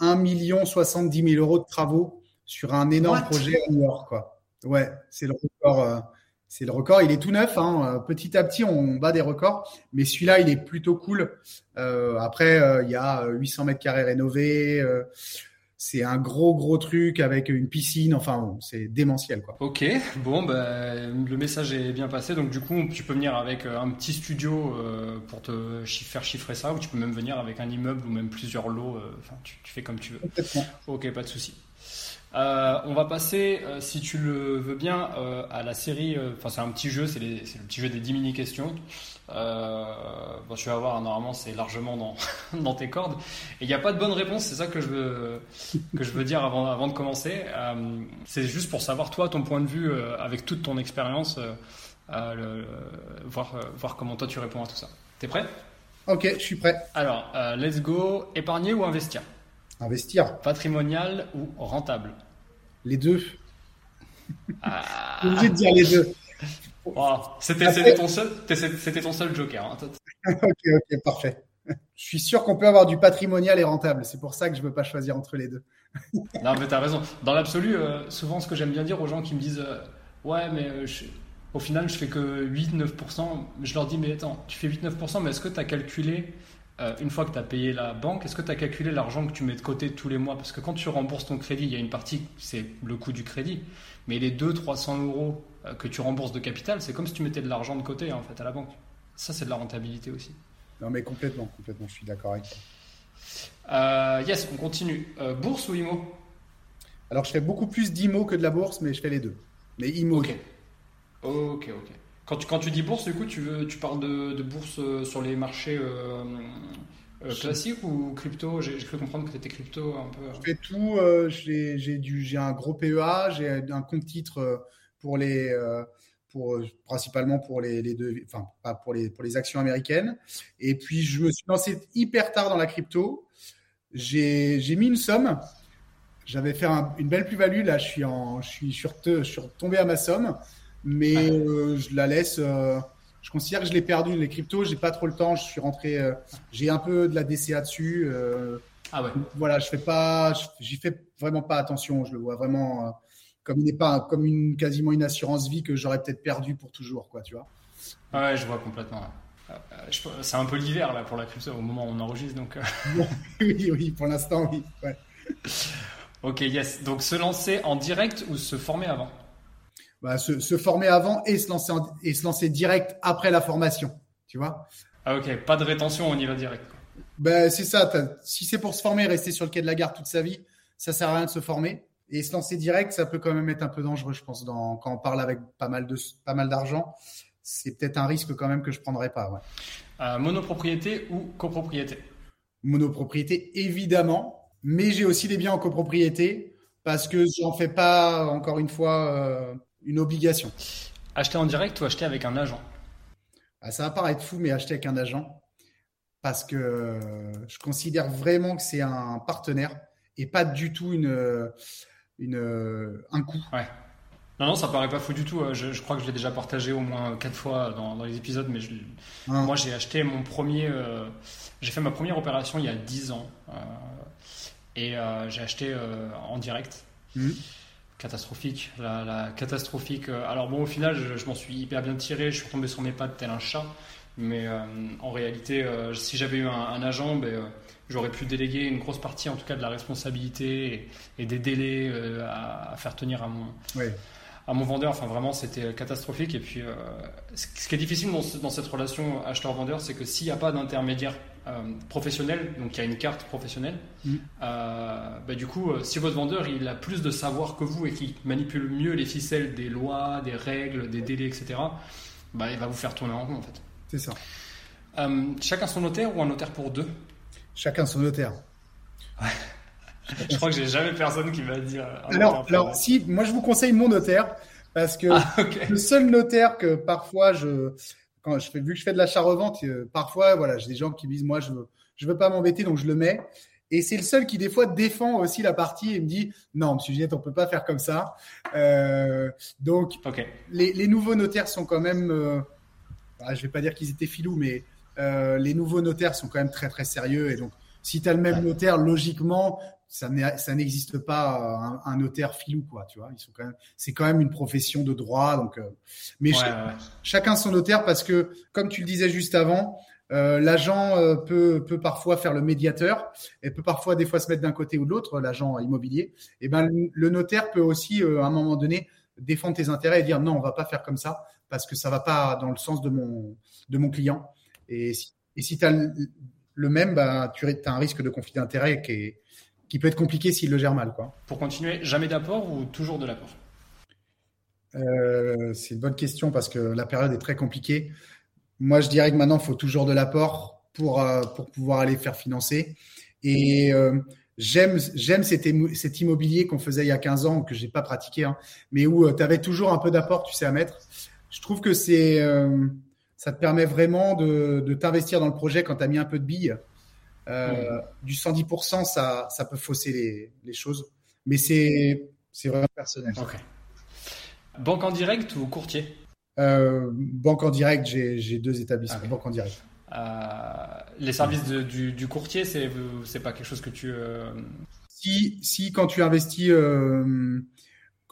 1 million 70 000 euros de travaux sur un énorme projet à New York. Quoi. Ouais, c'est le record. c'est le record. Il est tout neuf. Hein. Petit à petit, on bat des records. Mais celui-là, il est plutôt cool. après, il y a 800 mètres carrés rénovés c'est un gros gros truc avec une piscine. Enfin, c'est démentiel quoi. Ok, bon, ben le message est bien passé. Donc du coup, tu peux venir avec euh, un petit studio euh, pour te faire chiffrer ça, ou tu peux même venir avec un immeuble ou même plusieurs lots. Euh, enfin, tu, fais comme tu veux. Ok, pas de souci. On va passer, si tu le veux bien, à la série. Enfin, c'est un petit jeu, c'est le petit jeu des 10 mini questions. Euh, bon, tu vas voir, normalement, c'est largement dans, dans tes cordes. Et il n'y a pas de bonne réponse, c'est ça que je veux, que je veux dire avant, avant de commencer. Euh, c'est juste pour savoir, toi, ton point de vue, euh, avec toute ton expérience, voir, voir comment toi tu réponds à tout ça. T'es prêt? Ok, je suis prêt. Alors, let's go. Épargner ou investir? Investir. Patrimonial ou rentable? Les deux. Ah. obligé de dire les deux. Oh, c'était ton, seul, ton seul joker. Hein. ok, ok, parfait. Je suis sûr qu'on peut avoir du patrimonial et rentable. C'est pour ça que je ne veux pas choisir entre les deux. non, mais tu as raison. Dans l'absolu, euh, souvent, ce que j'aime bien dire aux gens qui me disent euh, Ouais, mais euh, au final, je fais que 8-9%. Je leur dis Mais attends, tu fais 8-9%, mais est-ce que tu as calculé, une fois que tu as payé la banque, est-ce que tu as calculé l'argent que tu mets de côté tous les mois? Parce que quand tu rembourses ton crédit, il y a une partie, c'est le coût du crédit. Mais les 200-300 euros euh, que tu rembourses de capital, c'est comme si tu mettais de l'argent de côté en fait à la banque. Ça, c'est de la rentabilité aussi. Non, mais complètement, complètement, je suis d'accord avec toi. Euh, yes, on continue. Euh, bourse ou IMO Alors, je fais beaucoup plus d'IMO que de la bourse, mais je fais les deux. Mais IMO. Ok. Ok, ok. Quand tu, quand tu dis bourse, du coup, tu, veux, tu parles de, bourse sur les marchés classiques ou crypto? J'ai cru comprendre que tu étais crypto un peu. Je fais tout. j'ai un gros PEA, j'ai un compte titre pour les, euh, pour, euh, principalement pour les, les, deux, enfin pas pour les, pour les actions américaines. Et puis je me suis lancé hyper tard dans la crypto. J'ai mis une somme. J'avais fait une belle plus-value. Là, je suis, en, je suis, je suis tombé à ma somme, mais euh, je la laisse. je considère que je l'ai perdu. Les cryptos, j'ai pas trop le temps. Je suis rentré. j'ai un peu de la DCA dessus. ah ouais. Voilà, je fais pas. J'y fais vraiment pas attention. Je le vois vraiment comme il n'est pas comme une quasiment une assurance vie que j'aurais peut-être perdu pour toujours, quoi, tu vois. Ouais, je vois complètement. Euh, c'est un peu l'hiver là pour la crypto au moment où on enregistre, donc. Euh. oui, oui, pour l'instant, oui. ok, yes. Donc se lancer en direct ou se former avant? Bah, se, se, former avant et se lancer et se lancer direct après la formation. Tu vois Ah ok, pas de rétention, on y va direct. Ben, c'est ça. Si c'est pour se former, rester sur le quai de la gare toute sa vie, ça sert à rien de se former. Et se lancer direct, ça peut quand même être un peu dangereux, je pense, dans, quand on parle avec pas mal de pas mal d'argent. C'est peut-être un risque quand même que je prendrais pas. Ouais. Euh, monopropriété ou copropriété? Monopropriété, évidemment. Mais j'ai aussi des biens en copropriété parce que j'en fais pas, encore une fois, euh, une obligation. Acheter en direct ou acheter avec un agent? Ah, Ça va paraître fou, mais acheter avec un agent parce que je considère vraiment que c'est un partenaire et pas du tout une, une, un coût. Ouais. Non, non, ça paraît pas fou du tout. Euh, je, crois que je l'ai déjà partagé au moins quatre fois dans, dans les épisodes, mais ah. moi j'ai acheté mon premier. Euh, j'ai fait ma première opération il y a dix ans euh, et j'ai acheté en direct. Mmh. Catastrophique, la, catastrophique. alors bon, au final, je, je m'en suis hyper bien tiré. Je suis tombé sur mes pattes tel un chat. Mais euh, en réalité, euh, si j'avais eu un, agent, ben, euh, j'aurais pu déléguer une grosse partie, en tout cas, de la responsabilité et, des délais à, faire tenir à mon, à mon vendeur. Enfin, vraiment, c'était catastrophique. Et puis, ce qui est difficile dans, cette relation acheteur-vendeur, c'est que s'il n'y a pas d'intermédiaire professionnel, donc il y a une carte professionnelle, mm. ben, du coup, si votre vendeur il a plus de savoir que vous et qu'il manipule mieux les ficelles des lois, des règles, des délais, etc., ben, il va vous faire tourner en rond en fait. C'est ça. Euh, chacun son notaire ou un notaire pour deux? Chacun son notaire. je crois que j'ai jamais personne qui va dire. Alors, alors si, moi je vous conseille mon notaire parce que ah, le seul notaire que parfois je, quand je fais, vu que je fais de l'achat-revente, euh, parfois voilà, j'ai des gens qui me disent moi je veux, je veux pas m'embêter donc je le mets. Et c'est le seul qui des fois défend aussi la partie et me dit non, Monsieur Ginette, on peut pas faire comme ça. Euh, donc les, les, nouveaux notaires sont quand même je je vais pas dire qu'ils étaient filous, mais euh, les nouveaux notaires sont quand même très très sérieux. Et donc, si tu as le même notaire, logiquement, ça n'existe pas un, notaire filou, quoi. Tu vois, ils sont quand même, c'est quand même une profession de droit. Donc, euh, mais chacun son notaire parce que, comme tu le disais juste avant, euh, l'agent peut, peut parfois faire le médiateur et peut parfois des fois se mettre d'un côté ou de l'autre, l'agent immobilier. Et ben le notaire peut aussi à un moment donné défendre tes intérêts et dire non, on va pas faire comme ça parce que ça va pas dans le sens de mon, de mon client. Et si, et si tu as le, même, bah, tu as un risque de conflit d'intérêt qui, qui peut être compliqué s'il le gère mal. Quoi. Pour continuer, jamais d'apport ou toujours de l'apport? Euh, C'est une bonne question parce que la période est très compliquée. Moi, je dirais que maintenant, il faut toujours de l'apport pour, euh, pour pouvoir aller faire financer. Et euh, j'aime cet, cet, immobilier qu'on faisait il y a 15 ans, que j'ai pas pratiqué, hein, mais où tu avais toujours un peu d'apport, tu sais, à mettre je trouve que c'est, euh, ça te permet vraiment de, de t'investir dans le projet quand tu as mis un peu de billes. Euh, Du 110%, ça, ça peut fausser les, les choses, mais c'est, vraiment personnel. Banque en direct ou courtier? Euh, Banque en direct, j'ai, deux établissements. Banque en direct. Euh, les services de, du, du, courtier, c'est, c'est pas quelque chose que tu. Si, si quand tu investis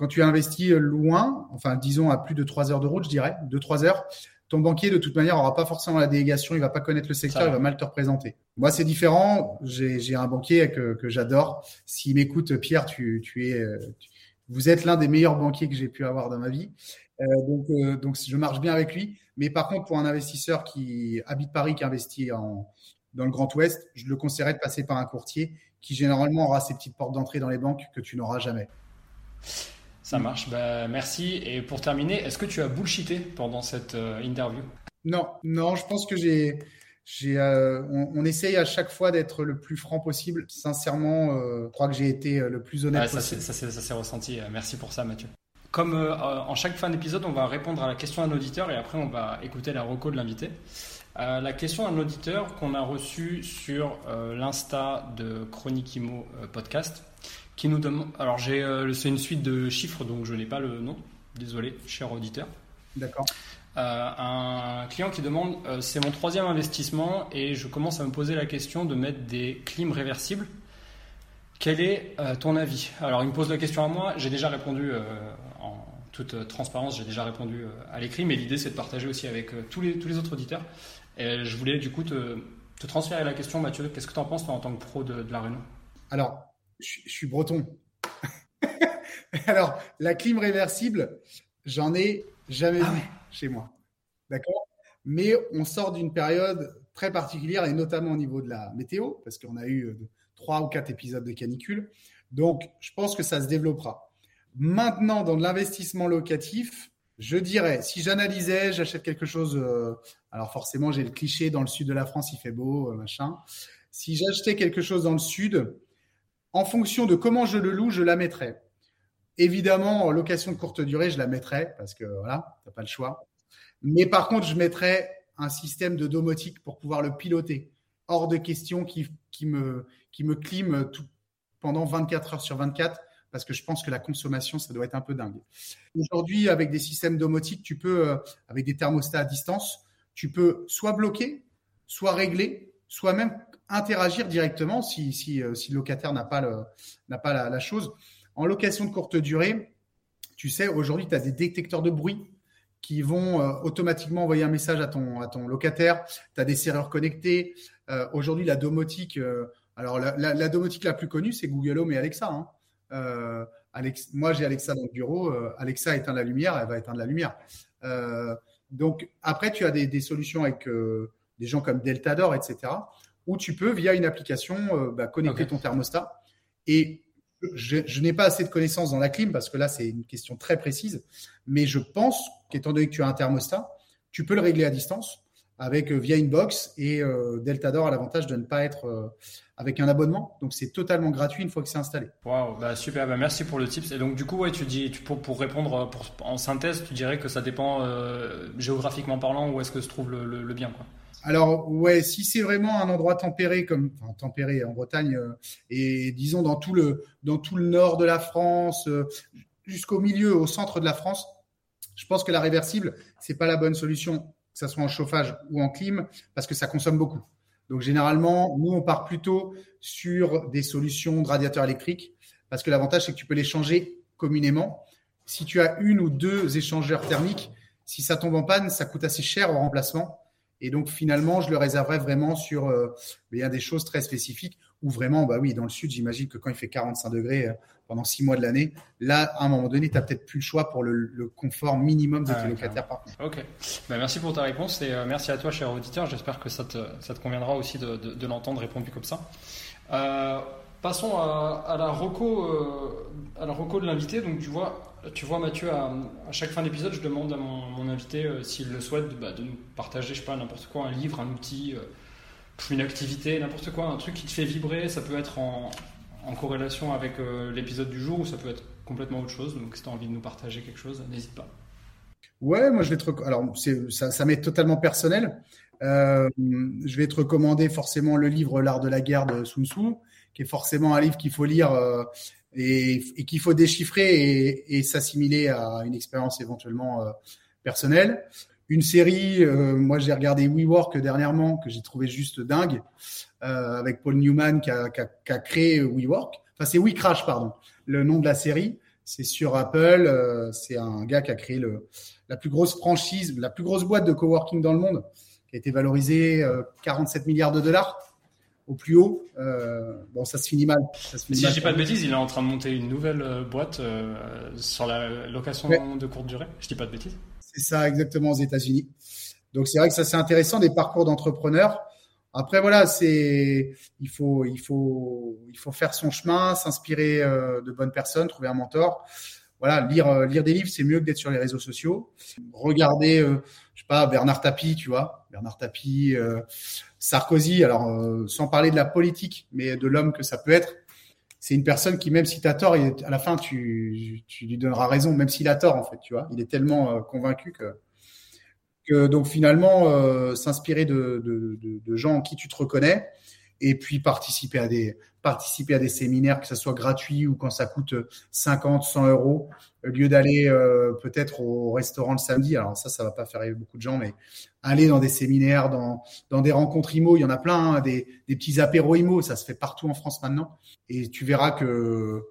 quand tu investis loin, enfin disons à plus de 3 heures de route, je dirais, 2-3 heures, ton banquier de toute manière aura pas forcément la délégation, il va pas connaître le secteur, il va mal te représenter. Moi c'est différent, j'ai un banquier que, que j'adore. S'il m'écoute, Pierre, tu, tu es, vous êtes l'un des meilleurs banquiers que j'ai pu avoir dans ma vie. Euh, donc, euh, donc je marche bien avec lui. Mais par contre, pour un investisseur qui habite Paris, qui investit en, dans le Grand Ouest, je le conseillerais de passer par un courtier qui généralement aura ses petites portes d'entrée dans les banques que tu n'auras jamais. Ça marche, bah, merci. Et pour terminer, est-ce que tu as bullshité pendant cette euh, interview? Non, non, je pense que j'ai. j'ai euh, on, essaye à chaque fois d'être le plus franc possible. Sincèrement, euh, je crois que j'ai été le plus honnête possible. Ça, s'est ressenti. Merci pour ça, Mathieu. Comme en chaque fin d'épisode, on va répondre à la question d'un auditeur et après on va écouter la reco de l'invité. la question d'un auditeur qu'on a reçue sur l'insta de Chronique Imo podcast qui nous demande. Alors, j'ai, euh, c'est une suite de chiffres, donc je n'ai pas le nom. Désolé, cher auditeur. D'accord. Euh, un client qui demande euh, c'est mon troisième investissement et je commence à me poser la question de mettre des clims réversibles. Quel est ton avis? Alors, il me pose la question à moi. J'ai déjà répondu en toute transparence, j'ai déjà répondu à l'écrit, mais l'idée c'est de partager aussi avec tous, les, tous les autres auditeurs. Et je voulais du coup te, te transférer la question, Mathieu. Qu'est-ce que tu en penses toi, en tant que pro de, de la Réunion Alors, je, suis breton. Alors, la clim réversible, J'en ai jamais ah vu chez moi. D'accord? Mais on sort d'une période très particulière et notamment au niveau de la météo, parce qu'on a eu euh, trois ou quatre épisodes de canicule. Donc, je pense que ça se développera. Maintenant, dans l'investissement locatif, je dirais, si j'analysais, j'achète quelque chose. Euh, alors forcément, j'ai le cliché dans le sud de la France, il fait beau, euh, machin. Si j'achetais quelque chose dans le sud, en fonction de comment je le loue, je la mettrais. Évidemment, en location de courte durée, je la mettrais parce que voilà, t'as pas le choix. Mais par contre, je mettrais un système de domotique pour pouvoir le piloter. Hors de question qui, me, qui me clime pendant 24 heures sur 24 parce que je pense que la consommation, ça doit être un peu dingue. Aujourd'hui, avec des systèmes domotiques, tu peux, euh, avec des thermostats à distance, tu peux soit bloquer, soit régler, soit même interagir directement euh, si le locataire n'a pas, la, chose. En location de courte durée, tu sais, aujourd'hui, tu as des détecteurs de bruit qui vont euh, automatiquement envoyer un message à ton, locataire. Tu as des serrures connectés. Euh, aujourd'hui, la domotique, alors la, domotique la plus connue, c'est Google Home et Alexa. Hein. Moi, j'ai Alexa dans le bureau. Alexa éteint la lumière, elle va éteindre la lumière. donc, après, tu as des, des solutions avec des gens comme Deltador, etc., où tu peux, via une application, bah, connecter okay. ton thermostat. Et je, je n'ai pas assez de connaissances dans la clim parce que là, c'est une question très précise. Mais je pense qu'étant donné que tu as un thermostat, tu peux le régler à distance avec euh, via Inbox et euh, Deltador a l'avantage de ne pas être euh, avec un abonnement. Donc c'est totalement gratuit une fois que c'est installé. Waouh, bah super, bah merci pour le tips. Et donc du coup, ouais, tu dis, tu, pour, pour répondre pour, en synthèse, tu dirais que ça dépend euh, géographiquement parlant où est-ce que se trouve le, le, le bien, quoi. Alors ouais, si c'est vraiment un endroit tempéré comme tempéré en Bretagne euh, et disons dans tout le dans tout le nord de la France euh, jusqu'au milieu au centre de la France, je pense que la réversible c'est pas la bonne solution, que ça soit en chauffage ou en clim parce que ça consomme beaucoup. Donc généralement, nous on part plutôt sur des solutions de radiateurs électriques parce que l'avantage c'est que tu peux les changer communément. Si tu as une ou deux échangeurs thermiques, si ça tombe en panne, ça coûte assez cher au remplacement. Et donc finalement, je le réserverai vraiment sur euh, il y a des choses très spécifiques où vraiment, bah oui, dans le sud, j'imagine que quand il fait 45 degrés euh, pendant six mois de l'année, là, à un moment donné, tu n'as peut-être plus le choix pour le, le confort minimum de tes ah, locataires par contre. Ok. Bah, merci pour ta réponse et euh, merci à toi, cher auditeur. J'espère que ça te, ça te conviendra aussi de, de, de l'entendre répondu comme ça. Euh, passons à, à, la reco, euh, à la reco de l'invité. Donc tu vois, tu vois, Mathieu, à, chaque fin d'épisode, je demande à mon, invité euh, s'il le souhaite bah, de nous partager, je sais pas, n'importe quoi, un livre, un outil, euh, une activité, n'importe quoi, un truc qui te fait vibrer. Ça peut être en, corrélation avec euh, l'épisode du jour ou ça peut être complètement autre chose. Donc, si tu as envie de nous partager quelque chose, n'hésite pas. Ouais, moi je vais te. Alors, ça, ça m'est totalement personnel. Je vais te recommander forcément le livre L'art de la guerre de Sun Tzu, qui est forcément un livre qu'il faut lire et, et qu'il faut déchiffrer et, et s'assimiler à une expérience éventuellement euh, personnelle. Une série, euh, moi j'ai regardé WeWork dernièrement que j'ai trouvé juste dingue euh, avec Paul Newman qui a, qui, a, qui a, créé WeWork. Enfin c'est WeCrash pardon, le nom de la série. C'est sur Apple. Euh, c'est un gars qui a créé le, la plus grosse franchise, la plus grosse boîte de coworking dans le monde, qui a été valorisée 47 milliards de dollars au plus haut. Euh, bon, ça se finit mal. Ça se finit si mal je dis pas de bêtises, il est en train de monter une nouvelle euh, boîte euh, sur la location ouais. de courte durée. Je dis pas de bêtises. C'est ça, exactement, aux États-Unis. Donc c'est vrai que ça c'est intéressant des parcours d'entrepreneurs. Après voilà, c'est il faut il faut il faut faire son chemin, s'inspirer euh, de bonnes personnes, trouver un mentor. Voilà, lire euh, lire des livres, c'est mieux que d'être sur les réseaux sociaux. Regarder, euh, je sais pas, Bernard Tapie, tu vois, Bernard Tapie, euh, Sarkozy. Alors euh, sans parler de la politique, mais de l'homme que ça peut être. C'est une personne qui, même si tu as tort, à la fin, tu, tu lui donneras raison, même s'il a tort, en fait, tu vois. Il est tellement convaincu que, donc finalement, s'inspirer de, de, gens en qui tu te reconnais, et puis participer à des participer à des séminaires, que ça soit gratuit ou quand ça coûte 50, 100 euros, au lieu d'aller euh, peut-être au restaurant le samedi. Alors ça, ça va pas faire rêver beaucoup de gens, mais aller dans des séminaires, dans, dans des rencontres IMO, il y en a plein, hein, des, des petits apéros IMO, ça se fait partout en France maintenant. Et tu verras que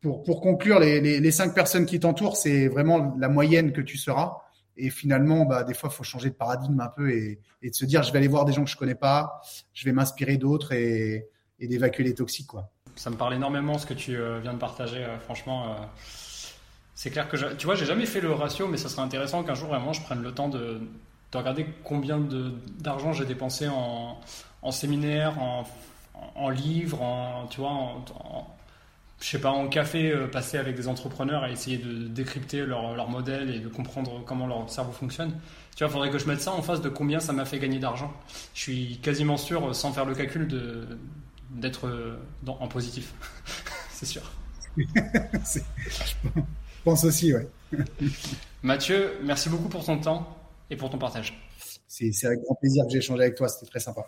pour, pour conclure, les, les, les cinq personnes qui t'entourent, c'est vraiment la moyenne que tu seras. Et finalement, bah, des fois, il faut changer de paradigme un peu et, de se dire, je vais aller voir des gens que je connais pas, je vais m'inspirer d'autres et, d'évacuer les toxiques. Quoi. Ça me parle énormément ce que tu euh, viens de partager. Euh, franchement, euh, C'est clair que, tu vois, j'ai jamais fait le ratio, mais ça serait intéressant qu'un jour vraiment je prenne le temps de, de regarder combien d'argent j'ai dépensé en, en séminaire, en, en livres, en, tu vois, en, je sais pas, en café, euh, passer avec des entrepreneurs et essayer de décrypter leur, leur, modèle et de comprendre comment leur cerveau fonctionne. Tu vois, il faudrait que je mette ça en face de combien ça m'a fait gagner d'argent. Je suis quasiment sûr, sans faire le calcul, d'être euh, en positif. C'est sûr. je pense aussi, ouais. Mathieu, merci beaucoup pour ton temps et pour ton partage. C'est avec grand plaisir que j'ai échangé avec toi, c'était très sympa.